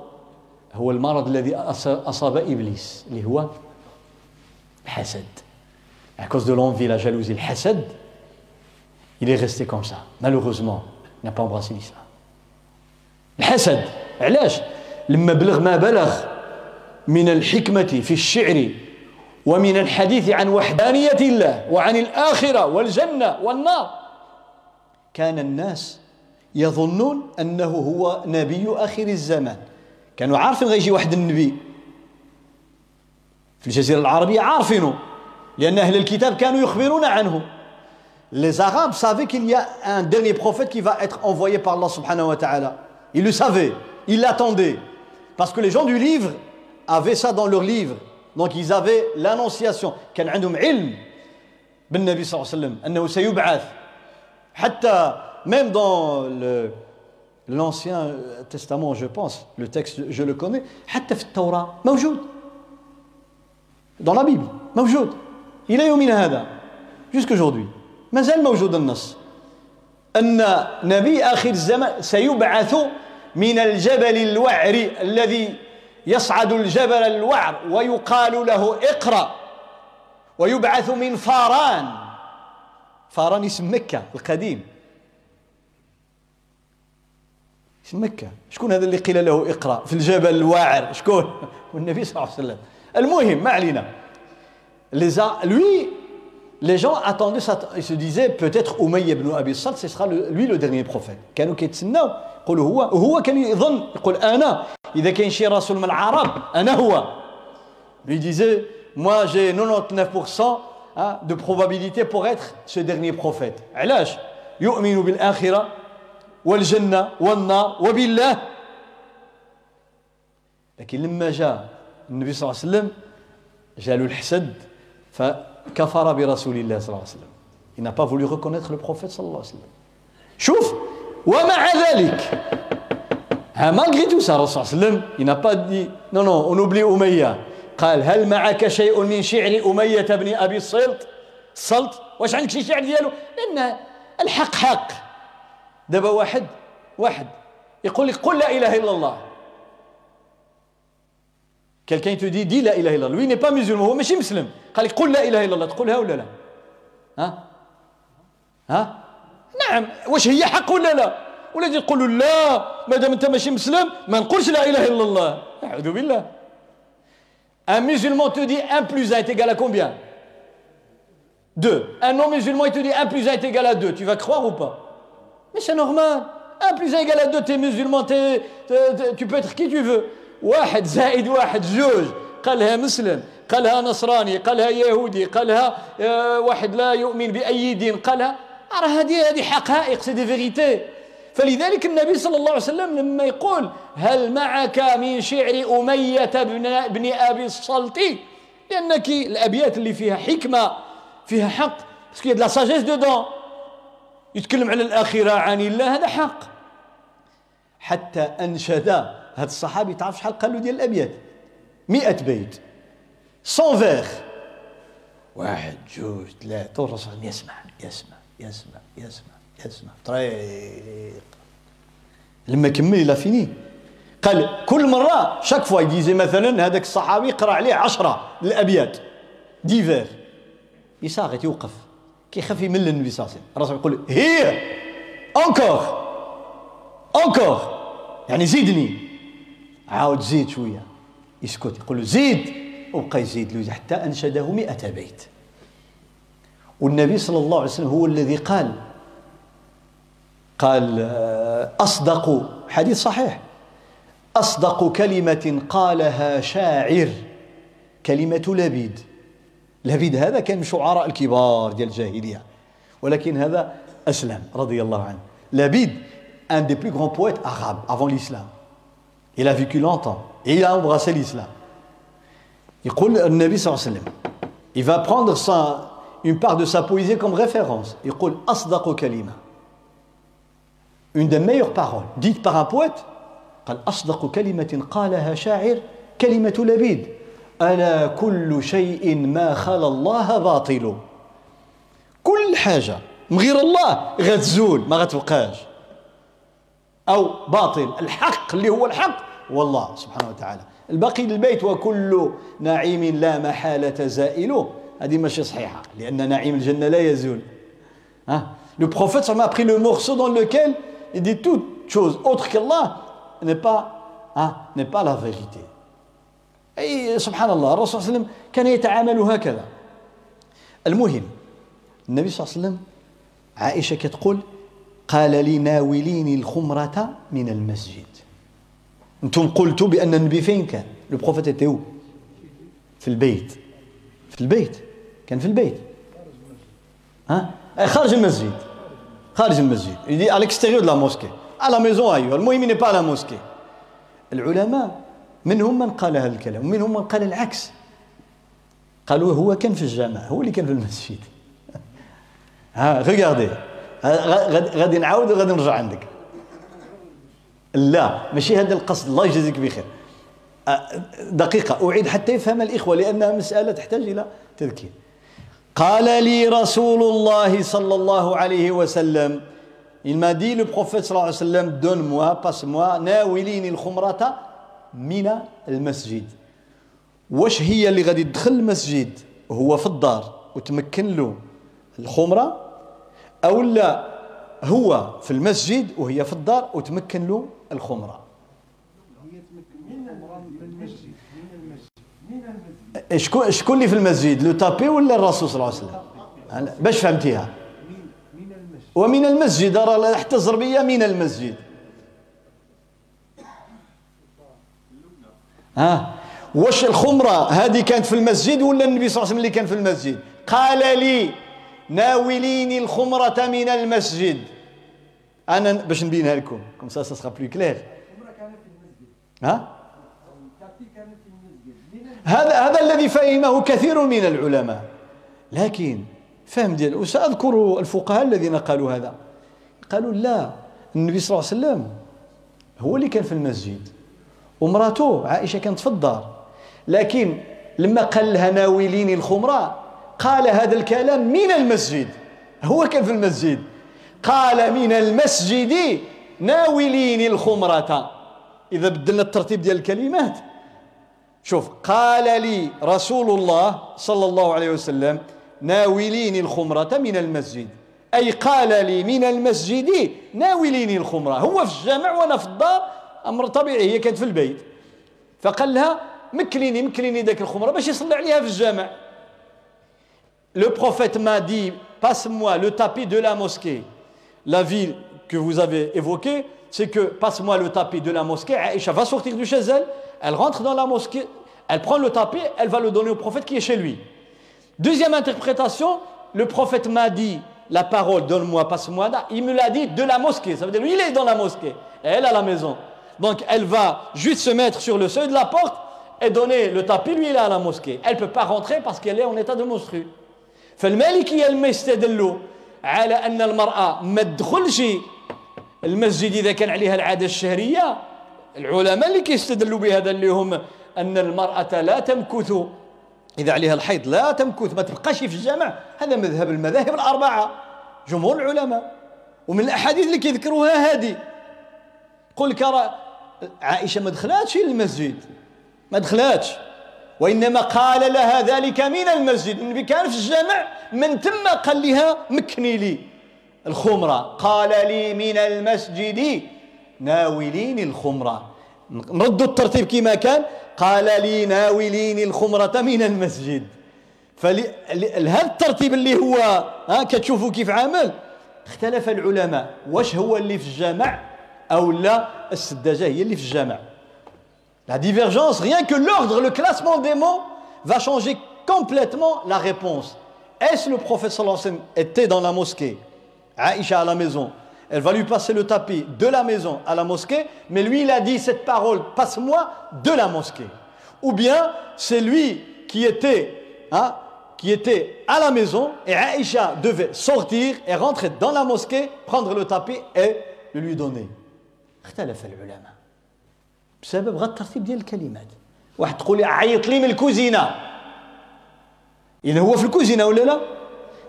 هو المرض الذي أصاب إبليس اللي هو الحسد à cause de l'envie, la jalousie, le hasad, il est resté comme ça. Malheureusement, il n'a pas embrassé l'islam. الحسد علاش لما بلغ ما بلغ من الحكمة في الشعر ومن الحديث عن وحدانية الله وعن الآخرة والجنة والنار كان الناس يظنون أنه هو نبي آخر الزمان كانوا عارفين غيجي واحد النبي في الجزيرة العربية عارفينه لأن أهل الكتاب كانوا يخبرون عنه Les Arabes savaient qu'il y a un dernier prophète qui va être envoyé par Allah subhanahu wa ta'ala. Ils le savaient, ils l'attendaient. Parce que les gens du livre avaient ça dans leur livre. Donc ils avaient l'annonciation. كان عندهم علم بالنبي صلى الله عليه وسلم أنه سيبعث. حتى même dans le l'Ancien Testament, je pense, le texte, je le connais, حتى في التوراة موجود. Dans la Bible, موجود. إلى يومنا هذا jusqu'aujourd'hui ما زال موجود النص أن نبي آخر الزمان سيبعث من الجبل الوعر الذي يصعد الجبل الوعر ويقال له اقرأ ويبعث من فاران فاران اسم مكة القديم اسم مكة شكون هذا اللي قيل له اقرأ في الجبل الواعر شكون (laughs) والنبي صلى الله عليه وسلم المهم ما علينا les a, lui, les gens attendaient ils se disaient peut-être Umayy ibn Abi Salt, ce sera lui le dernier prophète. كانوا كيتسناو يقولوا هو وهو كان يظن يقول أنا اذا كاين شي رسول من العرب أنا هو. Lui disait moi j'ai 99% hein, de probabilité pour être ce dernier prophète. علاش؟ يؤمن بالآخرة والجنة والنار وبالله. لكن لما جاء النبي صلى الله عليه وسلم جاء له الحسد فكفر برسول الله صلى الله عليه وسلم. Il n'a pas voulu reconnaître le prophète صلى الله عليه وسلم. شوف ومع ذلك malgré tout ça الرسول صلى الله عليه وسلم il n'a pas dit non non on oublie أمية قال هل معك شيء من شعر أمية بن أبي الصلت الصلت واش عندك شي شعر ديالو؟ لأن الحق حق. دابا واحد واحد. يقول لك قل لا إله إلا الله. quelqu'un te dit dis لا إله إلا الله. lui n'est pas مسلم هو ماشي مسلم. قال لك قل لا إله إلا الله. تقولها ولا لا؟ ها؟ ها؟ نعم. واش هي حق ولا لا؟ ولا تقول لا ما دام أنت ماشي مسلم ما نقولش لا إله إلا الله. أعوذ بالله. Un musulman te dit 1 plus 1 est égal à combien? 2. Un non-musulman te dit 1 plus 1 est égal à 2. Tu vas croire ou pas? Mais c'est normal. 1 plus 1 est égal à 2. Tu es musulman, t'es, t'es, t'es, tu peux être qui tu veux. واحد زائد واحد زوج قالها مسلم قالها نصراني قالها يهودي قالها واحد لا يؤمن بأي دين قالها راه هذه هذه حقائق سي دي فيغيتي فلذلك النبي صلى الله عليه وسلم لما يقول هل معك من شعر أمية بن, بن أبي الصلت لأنك الأبيات اللي فيها حكمة فيها حق parce que la sagesse dedans يتكلم على الآخرة عن الله هذا حق. حتى أنشد هذا الصحابي تعرف شحال قال له ديال الأبيات؟ 100 بيت. 100 فيغ واحد جوج ثلاثة. والرسول يسمع يسمع يسمع يسمع يسمع طريق. لما كمل il a fini. قال كل مرة chaque fois il disait مثلا هذاك الصحابي قرا عليه عشرة الأبيات dix vers il s'arrête يوقف. كيخاف يمل النبي صلى الله عليه وسلم. الرسول يقول هي! encore encore يعني زيدني. عاود زيد شوية. يسكت. يقول له زيد! وبقى يزيد له حتى أنشده مئة بيت. والنبي صلى الله عليه وسلم هو الذي قال قال آه، أصدق. حديث صحيح. أصدق كلمة قالها شاعر كلمة لبيد. لبيد هذا كان من شعراء الكبار ديال الجاهلية. ولكن هذا أسلم رضي الله عنه. لبيد un des plus grands poètes arabes avant l'islam il a vécu longtemps et il a embrassé l'islam. يقول النبي صلى الله عليه وسلم il va prendre sa, une part de sa poésie comme référence. يقول أصدق كلمة. Une des meilleures paroles dites par un poète قال أصدق كلمة قالها شاعر كلمة لبيد. ألا كل شيء ما خلا الله باطل. كل حاجة من غير الله غتزول ما غتبقاش. أو باطل الحق اللي هو الحق والله سبحانه وتعالى. الباقي البيت وكل نعيم لا محالة زائله هذه ماشي صحيحة لأن نعيم الجنة لا يزول. ها؟ Le prophète a pris le morceau dans lequel il dit toute chose autre qu'Allah n'est pas, hein, n'est pas la vérité. أي سبحان الله الرسول صلى الله عليه وسلم كان يتعامل هكذا. المهم النبي صلى الله عليه وسلم عائشة كتقول قال لي ناوليني الخمرة من المسجد. أنتم قلتوا بأن النبي فين كان؟ لو بروفيت في البيت. في البيت. كان في البيت. ها؟ خارج المسجد. خارج المسجد. يدي على l'extérieur de la mosquée. À la maison أيوه المهم pas à la mosquée. العلماء منهم من قال هذا الكلام ومنهم من قال العكس. قالوا هو كان في الجامع هو اللي كان في المسجد. (laughs) ها ريغاردي غادي نعاود وغادي نرجع عندك. لا ماشي هذا القصد. الله يجزيك بخير. دقيقة أعيد حتى يفهم الإخوة لأنها مسألة تحتاج إلى تذكير. قال لي رسول الله صلى الله عليه وسلم Il m'a dit, le prophète sallallahu alayhi wa sallam, donne-moi, passe-moi, الخمرة من المسجد. واش هي اللي غادي تدخل المسجد؟ هو في الدار وتمكن له الخمرة أو لا هو في المسجد وهي في الدار وتمكن له الخمرة. شكون شكون اللي في المسجد؟ لو تابي ولا الرسول صلى الله عليه وسلم؟ باش فهمتيها. ومن المسجد راه حتى الزربية من المسجد. ها؟ واش الخمرة هذه كانت في المسجد ولا النبي صلى الله عليه وسلم اللي كان في المسجد؟ قال لي ناوليني الخمرة من المسجد. أنا باش نبينها لكم. comme ça c'est plus clair. ها؟ هذا هذا الذي فهمه كثير من العلماء. لكن فهم ديال وساذكر الفقهاء الذين قالوا هذا. قالوا لا النبي صلى الله عليه وسلم هو اللي كان في المسجد. ومراته عائشة كانت في الدار. لكن لما قال لها ناوليني الخمرة قال هذا الكلام من المسجد. هو كان في المسجد. قال من المسجد ناوليني الخمرة. إذا بدلنا الترتيب ديال الكلمات. شوف قال لي رسول الله صلى الله عليه وسلم ناوليني الخمرة من المسجد. أي قال لي من المسجد ناوليني الخمرة. هو في الجامع وأنا في الدار أمر طبيعي هي كانت في البيت فقال لها مكليني مكليني ذاك الخمرة باش يصلي عليها في الجامع Le prophète m'a dit, passe-moi le tapis de la mosquée. La ville que vous avez évoquée, c'est que passe-moi le tapis de la mosquée. Aïcha va sortir de chez elle, elle rentre dans la mosquée, elle prend le tapis, elle va le donner au prophète qui est chez lui. Deuxième interprétation, le prophète m'a dit la parole, donne-moi, passe-moi, il me l'a dit de la mosquée. Ça veut dire, lui, il est dans la mosquée, et elle à la maison. Donc, elle va juste se mettre sur le seuil de la porte et donner le tapis, lui, il est à la mosquée. Elle ne peut pas rentrer parce qu'elle est en état de monstru. فالمالكية لما يستدلوا على أن المرأة ما تدخلش المسجد إذا كان عليها العادة الشهرية. العلماء اللي كيستدلوا بهذا اللي هم أن المرأة لا تمكث. إذا عليها الحيض لا تمكث ما تبقاش في الجامع. هذا مذهب المذاهب الأربعة جمهور العلماء. ومن الأحاديث اللي كيذكروها هذه قل كرا عائشة ما دخلاتش للمسجد ما دخلاتش. وإنما قال لها ذلك من المسجد. النبي كان في الجامع من ثم قال لها مكني لي. الخمرة. قال لي من المسجد ناوليني الخمرة. نردوا الترتيب كما كان. قال لي ناوليني الخمرة من المسجد. فهذا الترتيب اللي هو ها كتشوفوا كيف عامل اختلف العلماء. واش هو اللي في الجامع؟ او لا السداجه هي اللي في الجامع La divergence, rien que l'ordre, le classement des mots va changer complètement la réponse. Est-ce le prophète sallallahu alayhi wa sallam était dans la mosquée, Aïcha à la maison, elle va lui passer le tapis de la maison à la mosquée, mais lui il a dit cette parole, passe-moi de la mosquée. Ou bien c'est lui qui était, hein, qui était à la maison et Aïcha devait sortir et rentrer dans la mosquée, prendre le tapis et le lui donner. بسبب غير الترتيب ديال الكلمات. واحد تقول عيط لي من الكوزينة. إذا هو في الكوزينة ولا لا؟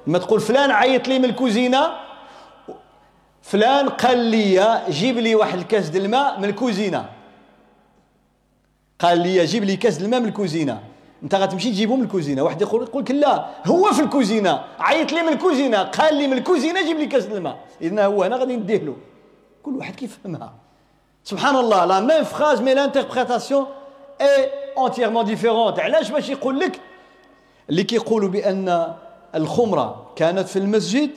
ما تقول فلان عيط لي من الكوزينة فلان قال لي جيب لي واحد الكاس د الماء من الكوزينة. قال لي جيب لي كاس الماء من الكوزينة. أنت غتمشي تجيبو من الكوزينة. واحد يقول يقول لك لا هو في الكوزينة. عيط لي من الكوزينة. قال لي من الكوزينة جيب لي كاس الماء. اذا هو هنا غادي نديه له كل واحد كيفهمها. سبحان الله la même phrase mais l'interprétation est entièrement différente علاش باش يقول لك اللي كيقولوا بان الخمره كانت في المسجد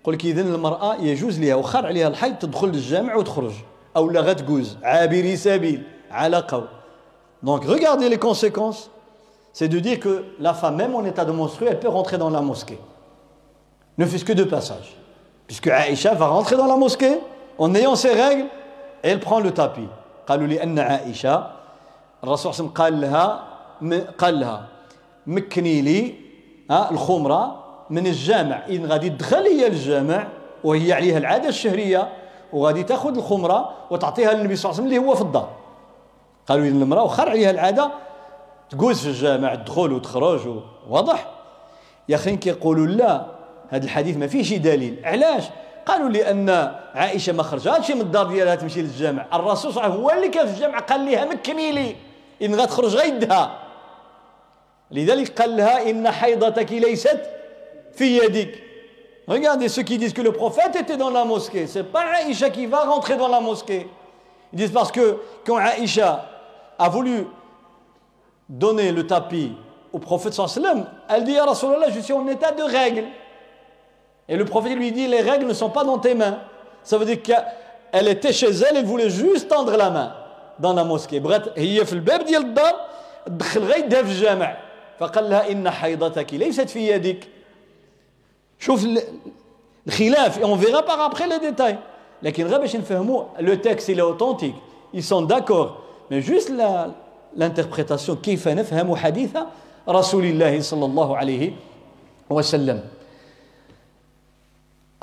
يقول لك اذا المراه يجوز لها وخار عليها الحيض تدخل للجامع وتخرج أو لا غتجوز عابري سبيل على قول Donc regardez les conséquences. C'est de dire que la femme, même en état de menstruer, elle peut rentrer dans la mosquée. Ne fût-ce que de passage. Puisque Aïcha va rentrer dans la mosquée en ayant ses règles et elle prend le tapis. قالوا لي أن عائشة الرسول صلى الله عليه وسلم قال لها قال لها مكني لي الخمرة من الجامع. إن غادي تدخل هي الجامع وهي عليها العادة الشهرية وغادي تاخذ الخمرة وتعطيها للنبي صلى الله عليه وسلم اللي هو في الدار. قالوا لي المرأة وخر عليها العادة تجوز في الجامع تدخل وتخرج واضح؟ يا أخي كيقولوا لا هذا الحديث ما فيهش دليل. علاش؟ قالوا لأن عائشة ما خرجتش من الدار ديالها تمشي للجامع الرسول صلى الله عليه وسلم هو اللي كان في الجامع قال لها مكني لي إن غتخرج غيدها لذلك قال لها إن حيضتك ليست في يدك Regardez ceux qui disent que le prophète était dans la mosquée. C'est pas Aïcha qui va rentrer dans la mosquée. Ils disent parce que quand Aïcha a voulu donner le tapis au prophète sallam, elle dit à Rasulallah, je suis en état de règle. Et le prophète lui dit, les règles ne sont pas dans tes mains. Ça veut dire qu'elle était chez elle, elle voulait juste tendre la main dans la mosquée. بغات هي في الباب ديال الدار تدخل غير يدها في الجامع فقال لها إن حيضتك ليست في يدك شوف الخلاف et on verra par après les détails لكن غير باش نفهموا le texte il est authentique ils sont d'accord mais juste l'interprétation كيف نفهم حديث رسول الله صلى الله عليه وسلم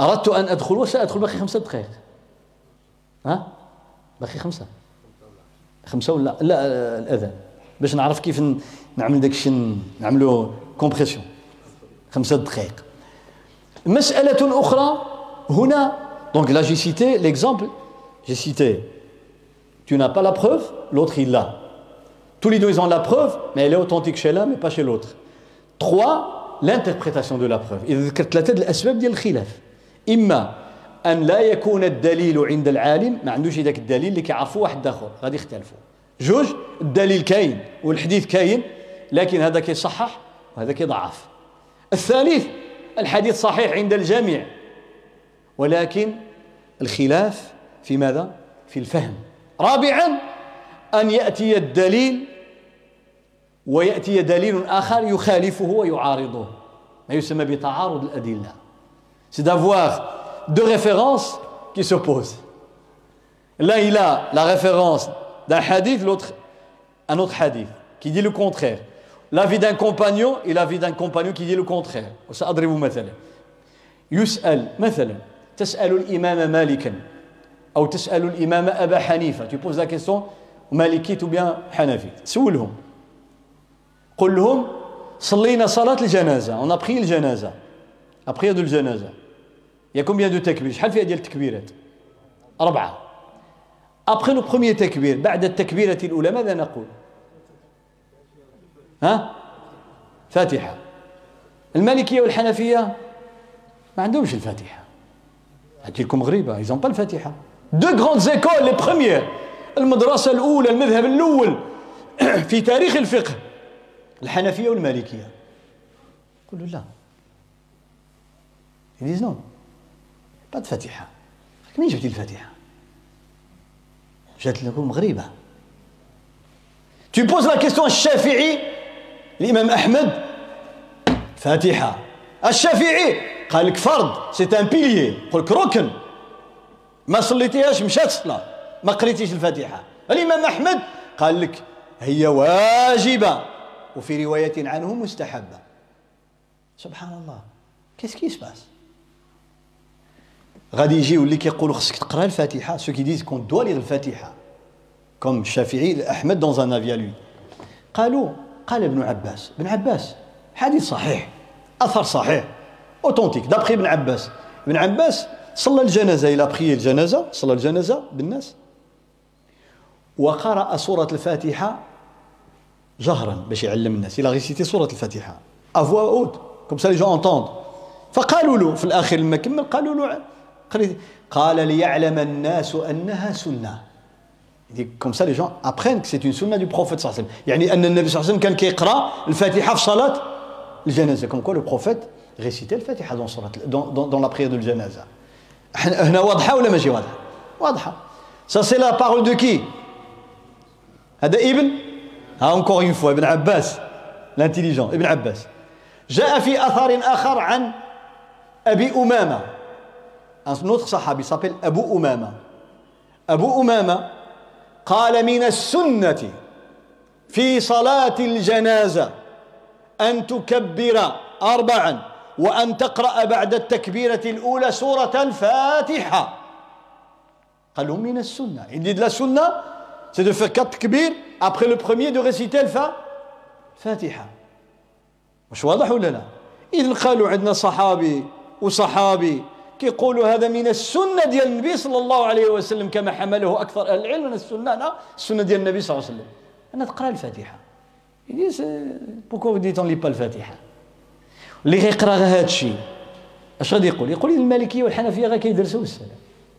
أردت أن أدخل وسأدخل باقي خمسة دقائق ها باقي خمسة خمسة ولا لا الأذان باش نعرف كيف نعمل داك الشيء نعملو كومبريسيون خمسة دقائق مسألة أخرى هنا donc là j'ai cité l'exemple j'ai cité tu n'as pas la preuve l'autre il l'a tous les deux ils ont la preuve mais elle est authentique chez l'un mais pas chez l'autre trois l'interprétation de la preuve إذا ذكرت ثلاثة الأسباب ديال الخلاف إما أن لا يكون الدليل عند العالم ما عندوش ذاك الدليل اللي كيعرفوا واحد آخر غادي يختلفوا. جوج الدليل كاين والحديث كاين لكن هذا كيصحح وهذا كيضعف. الثالث الحديث صحيح عند الجميع. ولكن الخلاف في ماذا؟ في الفهم. رابعا أن يأتي الدليل ويأتي دليل آخر يخالفه ويعارضه. ما يسمى بتعارض الأدلة. c'est d'avoir deux références qui s'opposent là il a la référence d'un hadith l'autre un autre hadith qui dit le contraire l'avis d'un compagnon et l'avis d'un compagnon qui dit le contraire وسأضرب مثلا يسأل مثلا تسأل الإمام مالكا أو تسأل الإمام أبا حنيفة tu poses la question مالكيت ou bien حنفي سولهم قل لهم صلينا صلاة الجنازة on a pris الجنازة الجنازة il y a combien de takbir شحال فيها ديال التكبيرات؟ أربعة. après le premier takbir بعد التكبيرة الأولى ماذا نقول؟ ها؟ فاتحة. المالكية والحنفية ما عندهمش الفاتحة. هاتي لكم ils n'ont pas الفاتحة. Deux grandes écoles les premières. المدرسة الأولى المذهب الأول. في تاريخ الفقه. الحنفية والمالكية. قولوا لا. Ils disent non. Pas de فاتحة منين جبتي الفاتحة جات لكم غريبة tu poses la question الشافعي الإمام أحمد فاتحة الشافعي قال لك فرض سي ان بيليي قال لك ركن ما صليتيهاش مشات الصلاة ما قريتيش الفاتحة الإمام أحمد قال لك هي واجبة وفي رواية عنه مستحبة سبحان الله qu'est-ce qui se passe غادي يجيو اللي كيقولوا خصك تقرا الفاتحة. ceux qui disent qu'on doit lire الفاتحة. Comme Shafi'i, Ahmed dans un avis à lui. قالوا قال ابن عباس ابن عباس حديث صحيح أثر صحيح authentique d'après ابن عباس. ابن عباس صلى الجنازة il a prié الجنازة صلى الجنازة بالناس. وقرأ سورة الفاتحة جهرا باش يعلم الناس. Récité سورة الفاتحة. À voix haute comme ça les gens entendent. فقالوا له في الآخر لما كمل قالوا له قال ليعلم الناس أنها سنة. comme ça les gens apprennent que c'est une سنة du prophète صلى الله عليه وسلم. يعني أن النبي صلى الله عليه وسلم كان كيقرأ الفاتحة في صلاة الجنازة. comme que le prophète récitait الفاتحه dans صلاه dans dans la prière de الجنازة. هنا واضحة ولا ماشي واضحة؟ واضحة. ça c'est la parole de qui هذا ابن؟ ها encore une fois ابن عباس. l'intelligent ابن عباس. جاء في أثر آخر عن أبي أمامة. Un autre صحابي s'appelle أبو أمامة. أبو أمامة قال من السنة في صلاة الجنازة أن تكبر أربعا وأن تقرأ بعد التكبيرة الأولى سورة الفاتحة. قالوا من السنة. Il dit de la sunna c'est de faire quatre takbir après le premier de réciter الفاتحة مش واضح ولا لا؟ إذن قالوا عندنا صحابي وصحابي كيقولوا هذا من السنة ديال النبي صلى الله عليه وسلم كما حمله أكثر أهل العلم. من السنة لا السنة ديال النبي صلى الله عليه وسلم. أنا تقرأ الفاتحة. il y en a beaucoup disent on lit pas الفاتحة اللي غيقرا غير هذا الشيء. أش غادي يقول؟ يقول المالكية والحنفية غير كيدرسوا السلام.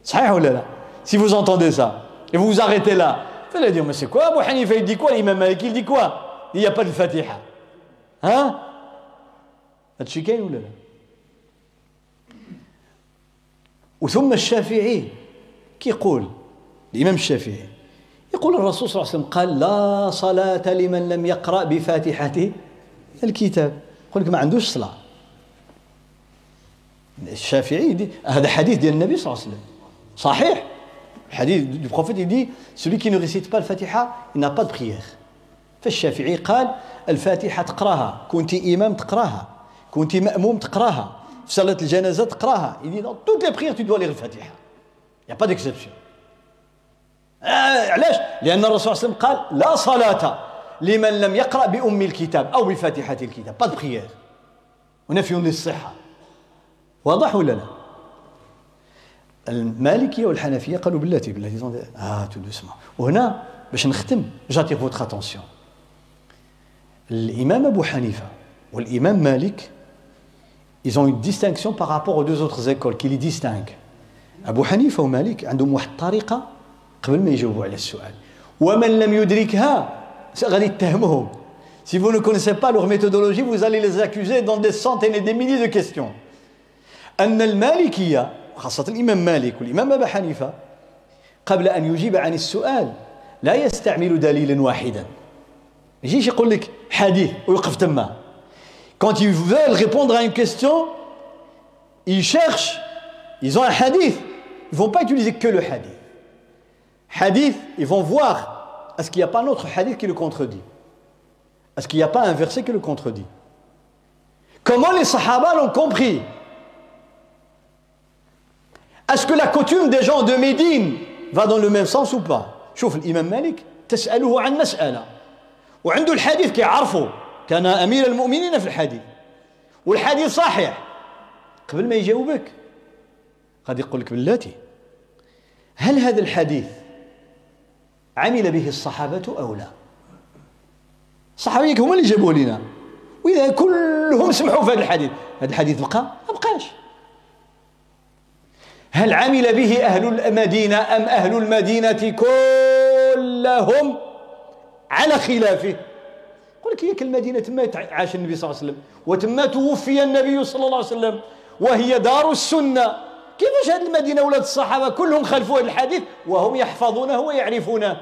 صحيح ولا لا؟ سي فوز انتوندي سا vous vous arrêtez là. فلا dit quoi l'imam Malik il dit quoi il n'y a pas de Fatiha. hein هذا الشيء كاين ولا لا؟ وثم الشافعي كيقول الإمام الشافعي يقول الرسول صلى الله عليه وسلم قال لا صلاة لمن لم يقرأ بفاتحة الكتاب. يقول لك ما عندوش صلاة. الشافعي دي هذا حديث ديال النبي صلى الله عليه وسلم. صحيح. الحديث du prophète il dit celui qui ne récite pas الفاتحة il n'a pas de prière. فالشافعي قال الفاتحة تقراها كنت إمام تقراها كنت مأموم تقراها. صلاة الجنازة تقراها. il dit dans toutes les tu dois lire الفاتحة. Pas d'exception. آه علاش؟ لأن الرسول صلى الله عليه وسلم قال لا صلاة لمن لم يقرأ بأم الكتاب أو بفاتحة الكتاب. De prière. ونفي للصحة واضح ولا لا؟ المالكية والحنفية قالوا بالتي بالتي آه tout doucement وهنا باش نختم j'attire votre attention الإمام أبو حنيفة والإمام مالك ils ont une distinction par rapport aux deux autres écoles qui les distinguent. أبو حنيفة ومالك عندهم واحد الطريقة قبل ما يجاوبوا على السؤال ومن لم يدركها غادي يتهمهم Si vous ne connaissez pas leur méthodologie, vous allez les accuser dans des centaines et des milliers de questions. أن المالكية خاصة الإمام مالك والإمام أبا حنيفة قبل أن يجيب عن السؤال لا يستعمل دليلا واحدا يجيش يقول لك حديث ويوقف تما Quand ils veulent répondre à une question, ils cherchent, ils ont un hadith. Ils ne vont pas utiliser que le hadith. Hadith, ils vont voir, est-ce qu'il n'y a pas un autre hadith qui le contredit Est-ce qu'il n'y a pas un verset qui le contredit Comment les sahaba l'ont compris Est-ce que la coutume des gens de Médine va dans le même sens ou pas شوف الإمام مالك تسأله عن مسألة وعنده الحديث كيعرفه كان أمير المؤمنين في الحديث. والحديث صحيح. قبل ما يجاوبك قد يقول لك بلاتي هل هذا الحديث عمل به الصحابة أو لا؟ الصحابة هما اللي جابوه لنا. وإذا كلهم سمحوا في هذا الحديث. هذا الحديث بقى ما بقاش. هل عمل به أهل المدينة أم أهل المدينة كلهم؟ على خلافه. لك هي المدينة تما عاش النبي صلى الله عليه وسلم وتما توفي النبي صلى الله عليه وسلم وهي دار السنة. كيفاش هذه المدينة ولاد الصحابة كلهم خلفوا هذا الحديث وهم يحفظونه ويعرفونه؟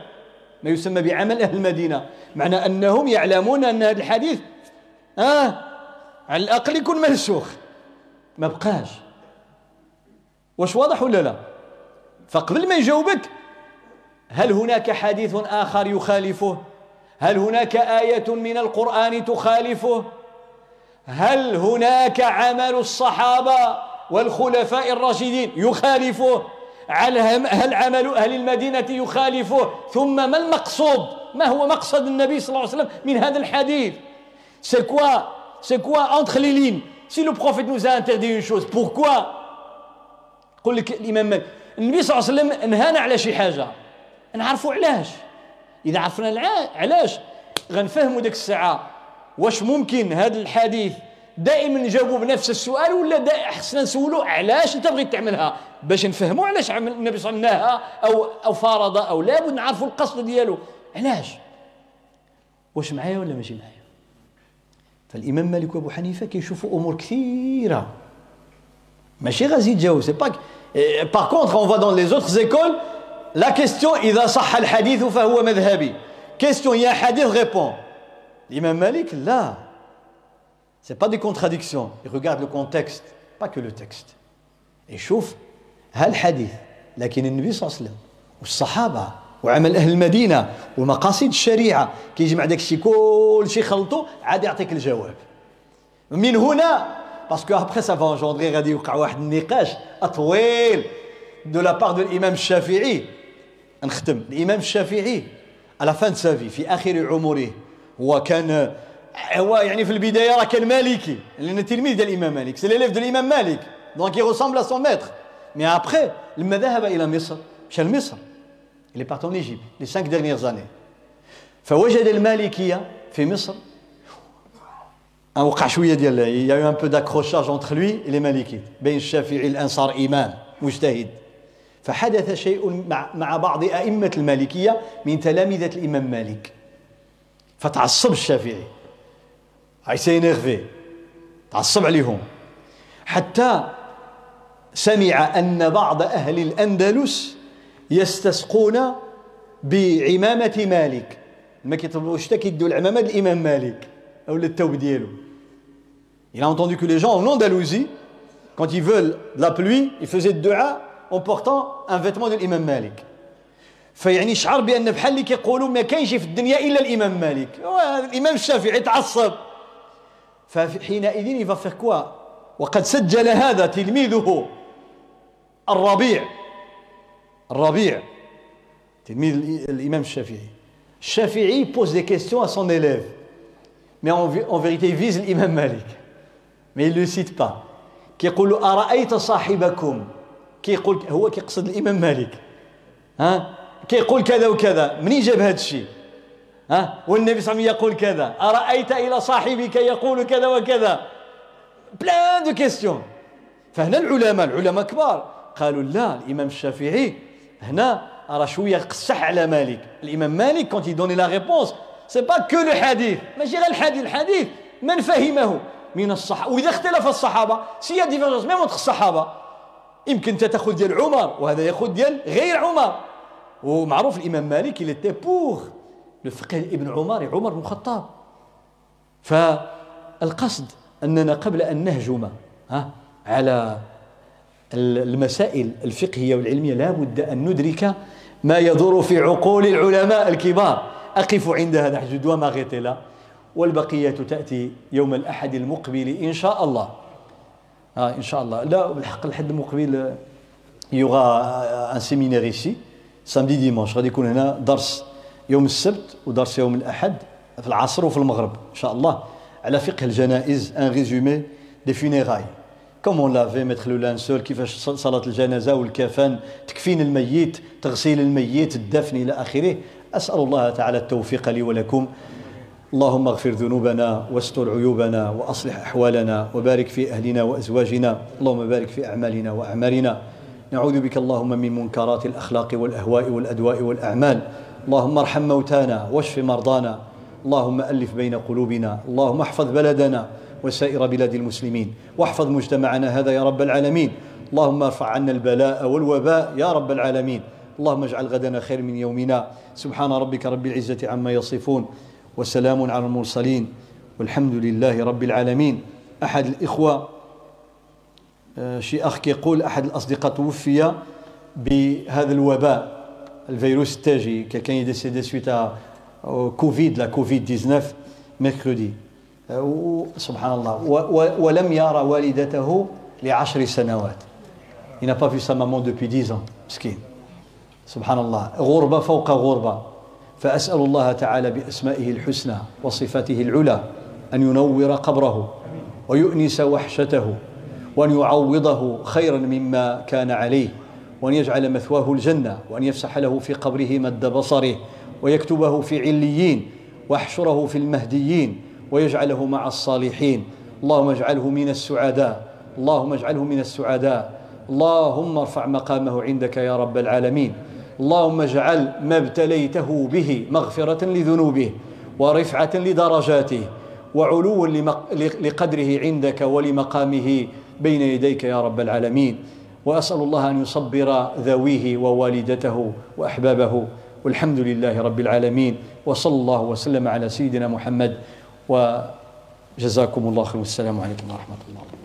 ما يسمى بعمل أهل المدينة. معنى أنهم يعلمون أن هذا الحديث آه على الأقل يكون منسوخ. ما بقاش. واش واضح ولا لا؟ فقبل ما يجاوبك هل هناك حديث آخر يخالفه؟ هل هناك آية من القرآن تخالفه؟ هل هناك عمل الصحابة والخلفاء الراشدين يخالفه؟ هل عمل أهل المدينة يخالفه؟ ثم ما المقصود؟ ما هو مقصد النبي صلى الله عليه وسلم من هذا الحديث؟ C'est quoi C'est quoi entre les lignes? Si le prophète nous a interdit une chose, pourquoi? يقول لك الإمام النبي صلى الله عليه وسلم نهانا على شي حاجة. نعرفوا علاش. إذا عرفنا علاش غنفهموا ديك الساعة واش ممكن هذا الحديث دائما نجاوبوا بنفس السؤال ولا خصنا نسولوا علاش أنت بغيت تعملها؟ باش نفهموا علاش عمل النبي صلى الله عليه وسلم أو أو فرض أو لابد نعرفوا القصد ديالو. علاش؟ واش معايا ولا ماشي معايا؟ فالإمام مالك وأبو حنيفة كيشوفوا أمور كثيرة. ماشي غازي تجاوب سي با باغ كونتر اون فا دون لي زوتر زيكول لا كيستيون إذا صح الحديث فهو مذهبي. كيستيون يا حديث ريبون الامام مالك لا pas des contradictions. Il regarde le contexte, pas que le texte. يشوف هالحديث لكن النبي صلى الله عليه وسلم والصحابة وعمل أهل المدينة ومقاصد الشريعة كيجمع داك الشيء كل شيء خلطو عاد يعطيك الجواب من هنا parce que après ça va engendrer غادي يوقع واحد النقاش طويل de la part de الامام الشافعي نختم. الإمام الشافعي à la fin de sa vie في آخر عمره هو كان هو يعني في البداية راه كان مالكي لأن تلميذ ديال الإمام مالك c'est l'élève ديال الإمام مالك. donc il ressemble à son maître. Mais après لما ذهب إلى مصر مشى لمصر. Il est parti en Égypte les cinq dernières années. فوجد المالكية في مصر. وقع شوية ديال il y a eu un peu d'accrochage entre lui et les malikites بين الشافعي الأنصار امام مجتهد. فحدث شيء مع بعض أئمة المالكية من تلامذة الإمام مالك. فتعصب الشافعي. هاي سينيرفي تعصب عليهم. حتى سمع أن بعض أهل الأندلس يستسقون بعمامة مالك. ما كيطلبوش حتى كيدوا العمامة الإمام مالك أو التوب ديالو؟ Il a entendu que les gens en Andalousie, quand ils veulent la pluie, ils faisaient de dua en portant un vêtement de l'imam Malik. فيعني شعر بأن بحال اللي كيقولوا ما كاينش في الدنيا إلا الإمام مالك الإمام الشافعي تعصب فحينئذ faire quoi? وقد سجل هذا تلميذه الربيع الربيع تلميذ الإمام الشافعي الشافعي pose des questions à son élève. Mais en, en vérité il vise l'imam Malik. Mais il ne le cite pas. كيقول له أرأيت صاحبكم كيقول هو كيقصد الإمام مالك. ها؟ كيقول كذا وكذا. منين جاب هذا الشيء؟ ها؟ والنبي صلى الله عليه وسلم يقول كذا. أرأيت إلى صاحبك يقول كذا وكذا؟ plein de questions فهنا العلماء العلماء كبار. قالوا لا الإمام الشافعي هنا راه شوية قصح على مالك. الإمام مالك quand il donne la réponse c'est pas que le حديث ماشي غير الحديث الحديث من فهمه؟ من الصحابه وإذا اختلف الصحابة c'est divergence même entre الصحابة يمكن أنت تأخذ ديال عمر وهذا يأخذ ديال غير عمر. ومعروف الإمام مالك il était pour لفقه ابن عمر عمر بن الخطاب. فالقصد أننا قبل أن نهجم ها على المسائل الفقهية والعلمية لا بد أن ندرك ما يدور في عقول العلماء الكبار. أقف عند هذا حجد وما غيتلا والبقية تأتي يوم الأحد المقبل إن شاء الله. آه إن شاء الله لا بالحق الحد المقبل يغا ان سيمينير ici samedi dimanche. غادي يكون هنا درس يوم السبت ودرس يوم الأحد في العصر وفي المغرب إن شاء الله على فقه الجنائز un résumé des funérailles comment laver mettre le linceul كيفاش صلاة الجنازة والكفن تكفين الميت تغسيل الميت الدفن إلى آخره. أسأل الله تعالى التوفيق لي ولكم. اللهم اغفر ذنوبنا واستر عيوبنا وأصلح أحوالنا وبارك في أهلنا وأزواجنا. اللهم بارك في أعمالنا واعمالنا نعوذ بك اللهم من منكرات الأخلاق والأهواء والأدواء والأعمال. اللهم ارحم موتانا واشف مرضانا. اللهم ألف بين قلوبنا. اللهم احفظ بلدنا وسائر بلاد المسلمين. واحفظ مجتمعنا هذا يا رب العالمين. اللهم ارفع عنا البلاء والوباء يا رب العالمين. اللهم اجعل غدنا خير من يومنا. سبحان ربك رب العزة عما يصفون. وسلام على المرسلين والحمد لله رب العالمين. أحد الإخوة آه، شي أخ يقول أحد الأصدقاء توفي بهذا الوباء الفيروس التاجي suite à au Covid la Covid 19 mercredi سبحان الله. ولم يرى والدته لعشر سنوات. Il n'a pas vu sa maman depuis 10 ans. مسكين. سبحان الله. غربة فوق غربة. فأسأل الله تعالى بأسمائه الحسنى وصفاته العلى أن ينور قبره ويؤنس وحشته وأن يعوضه خيرا مما كان عليه وأن يجعل مثواه الجنة وأن يفسح له في قبره مد بصره ويكتبه في عليين واحشره في المهديين ويجعله مع الصالحين اللهم اجعله من السعداء اللهم اجعله من السعداء اللهم ارفع مقامه عندك يا رب العالمين اللهم اجعل ما ابتليته به مغفرة لذنوبه ورفعة لدرجاته وعلو لقدره عندك ولمقامه بين يديك يا رب العالمين. وأسأل الله أن يصبر ذويه ووالدته وأحبابه. والحمد لله رب العالمين. وصلى الله وسلم على سيدنا محمد. وجزاكم الله خير. والسلام عليكم ورحمة الله.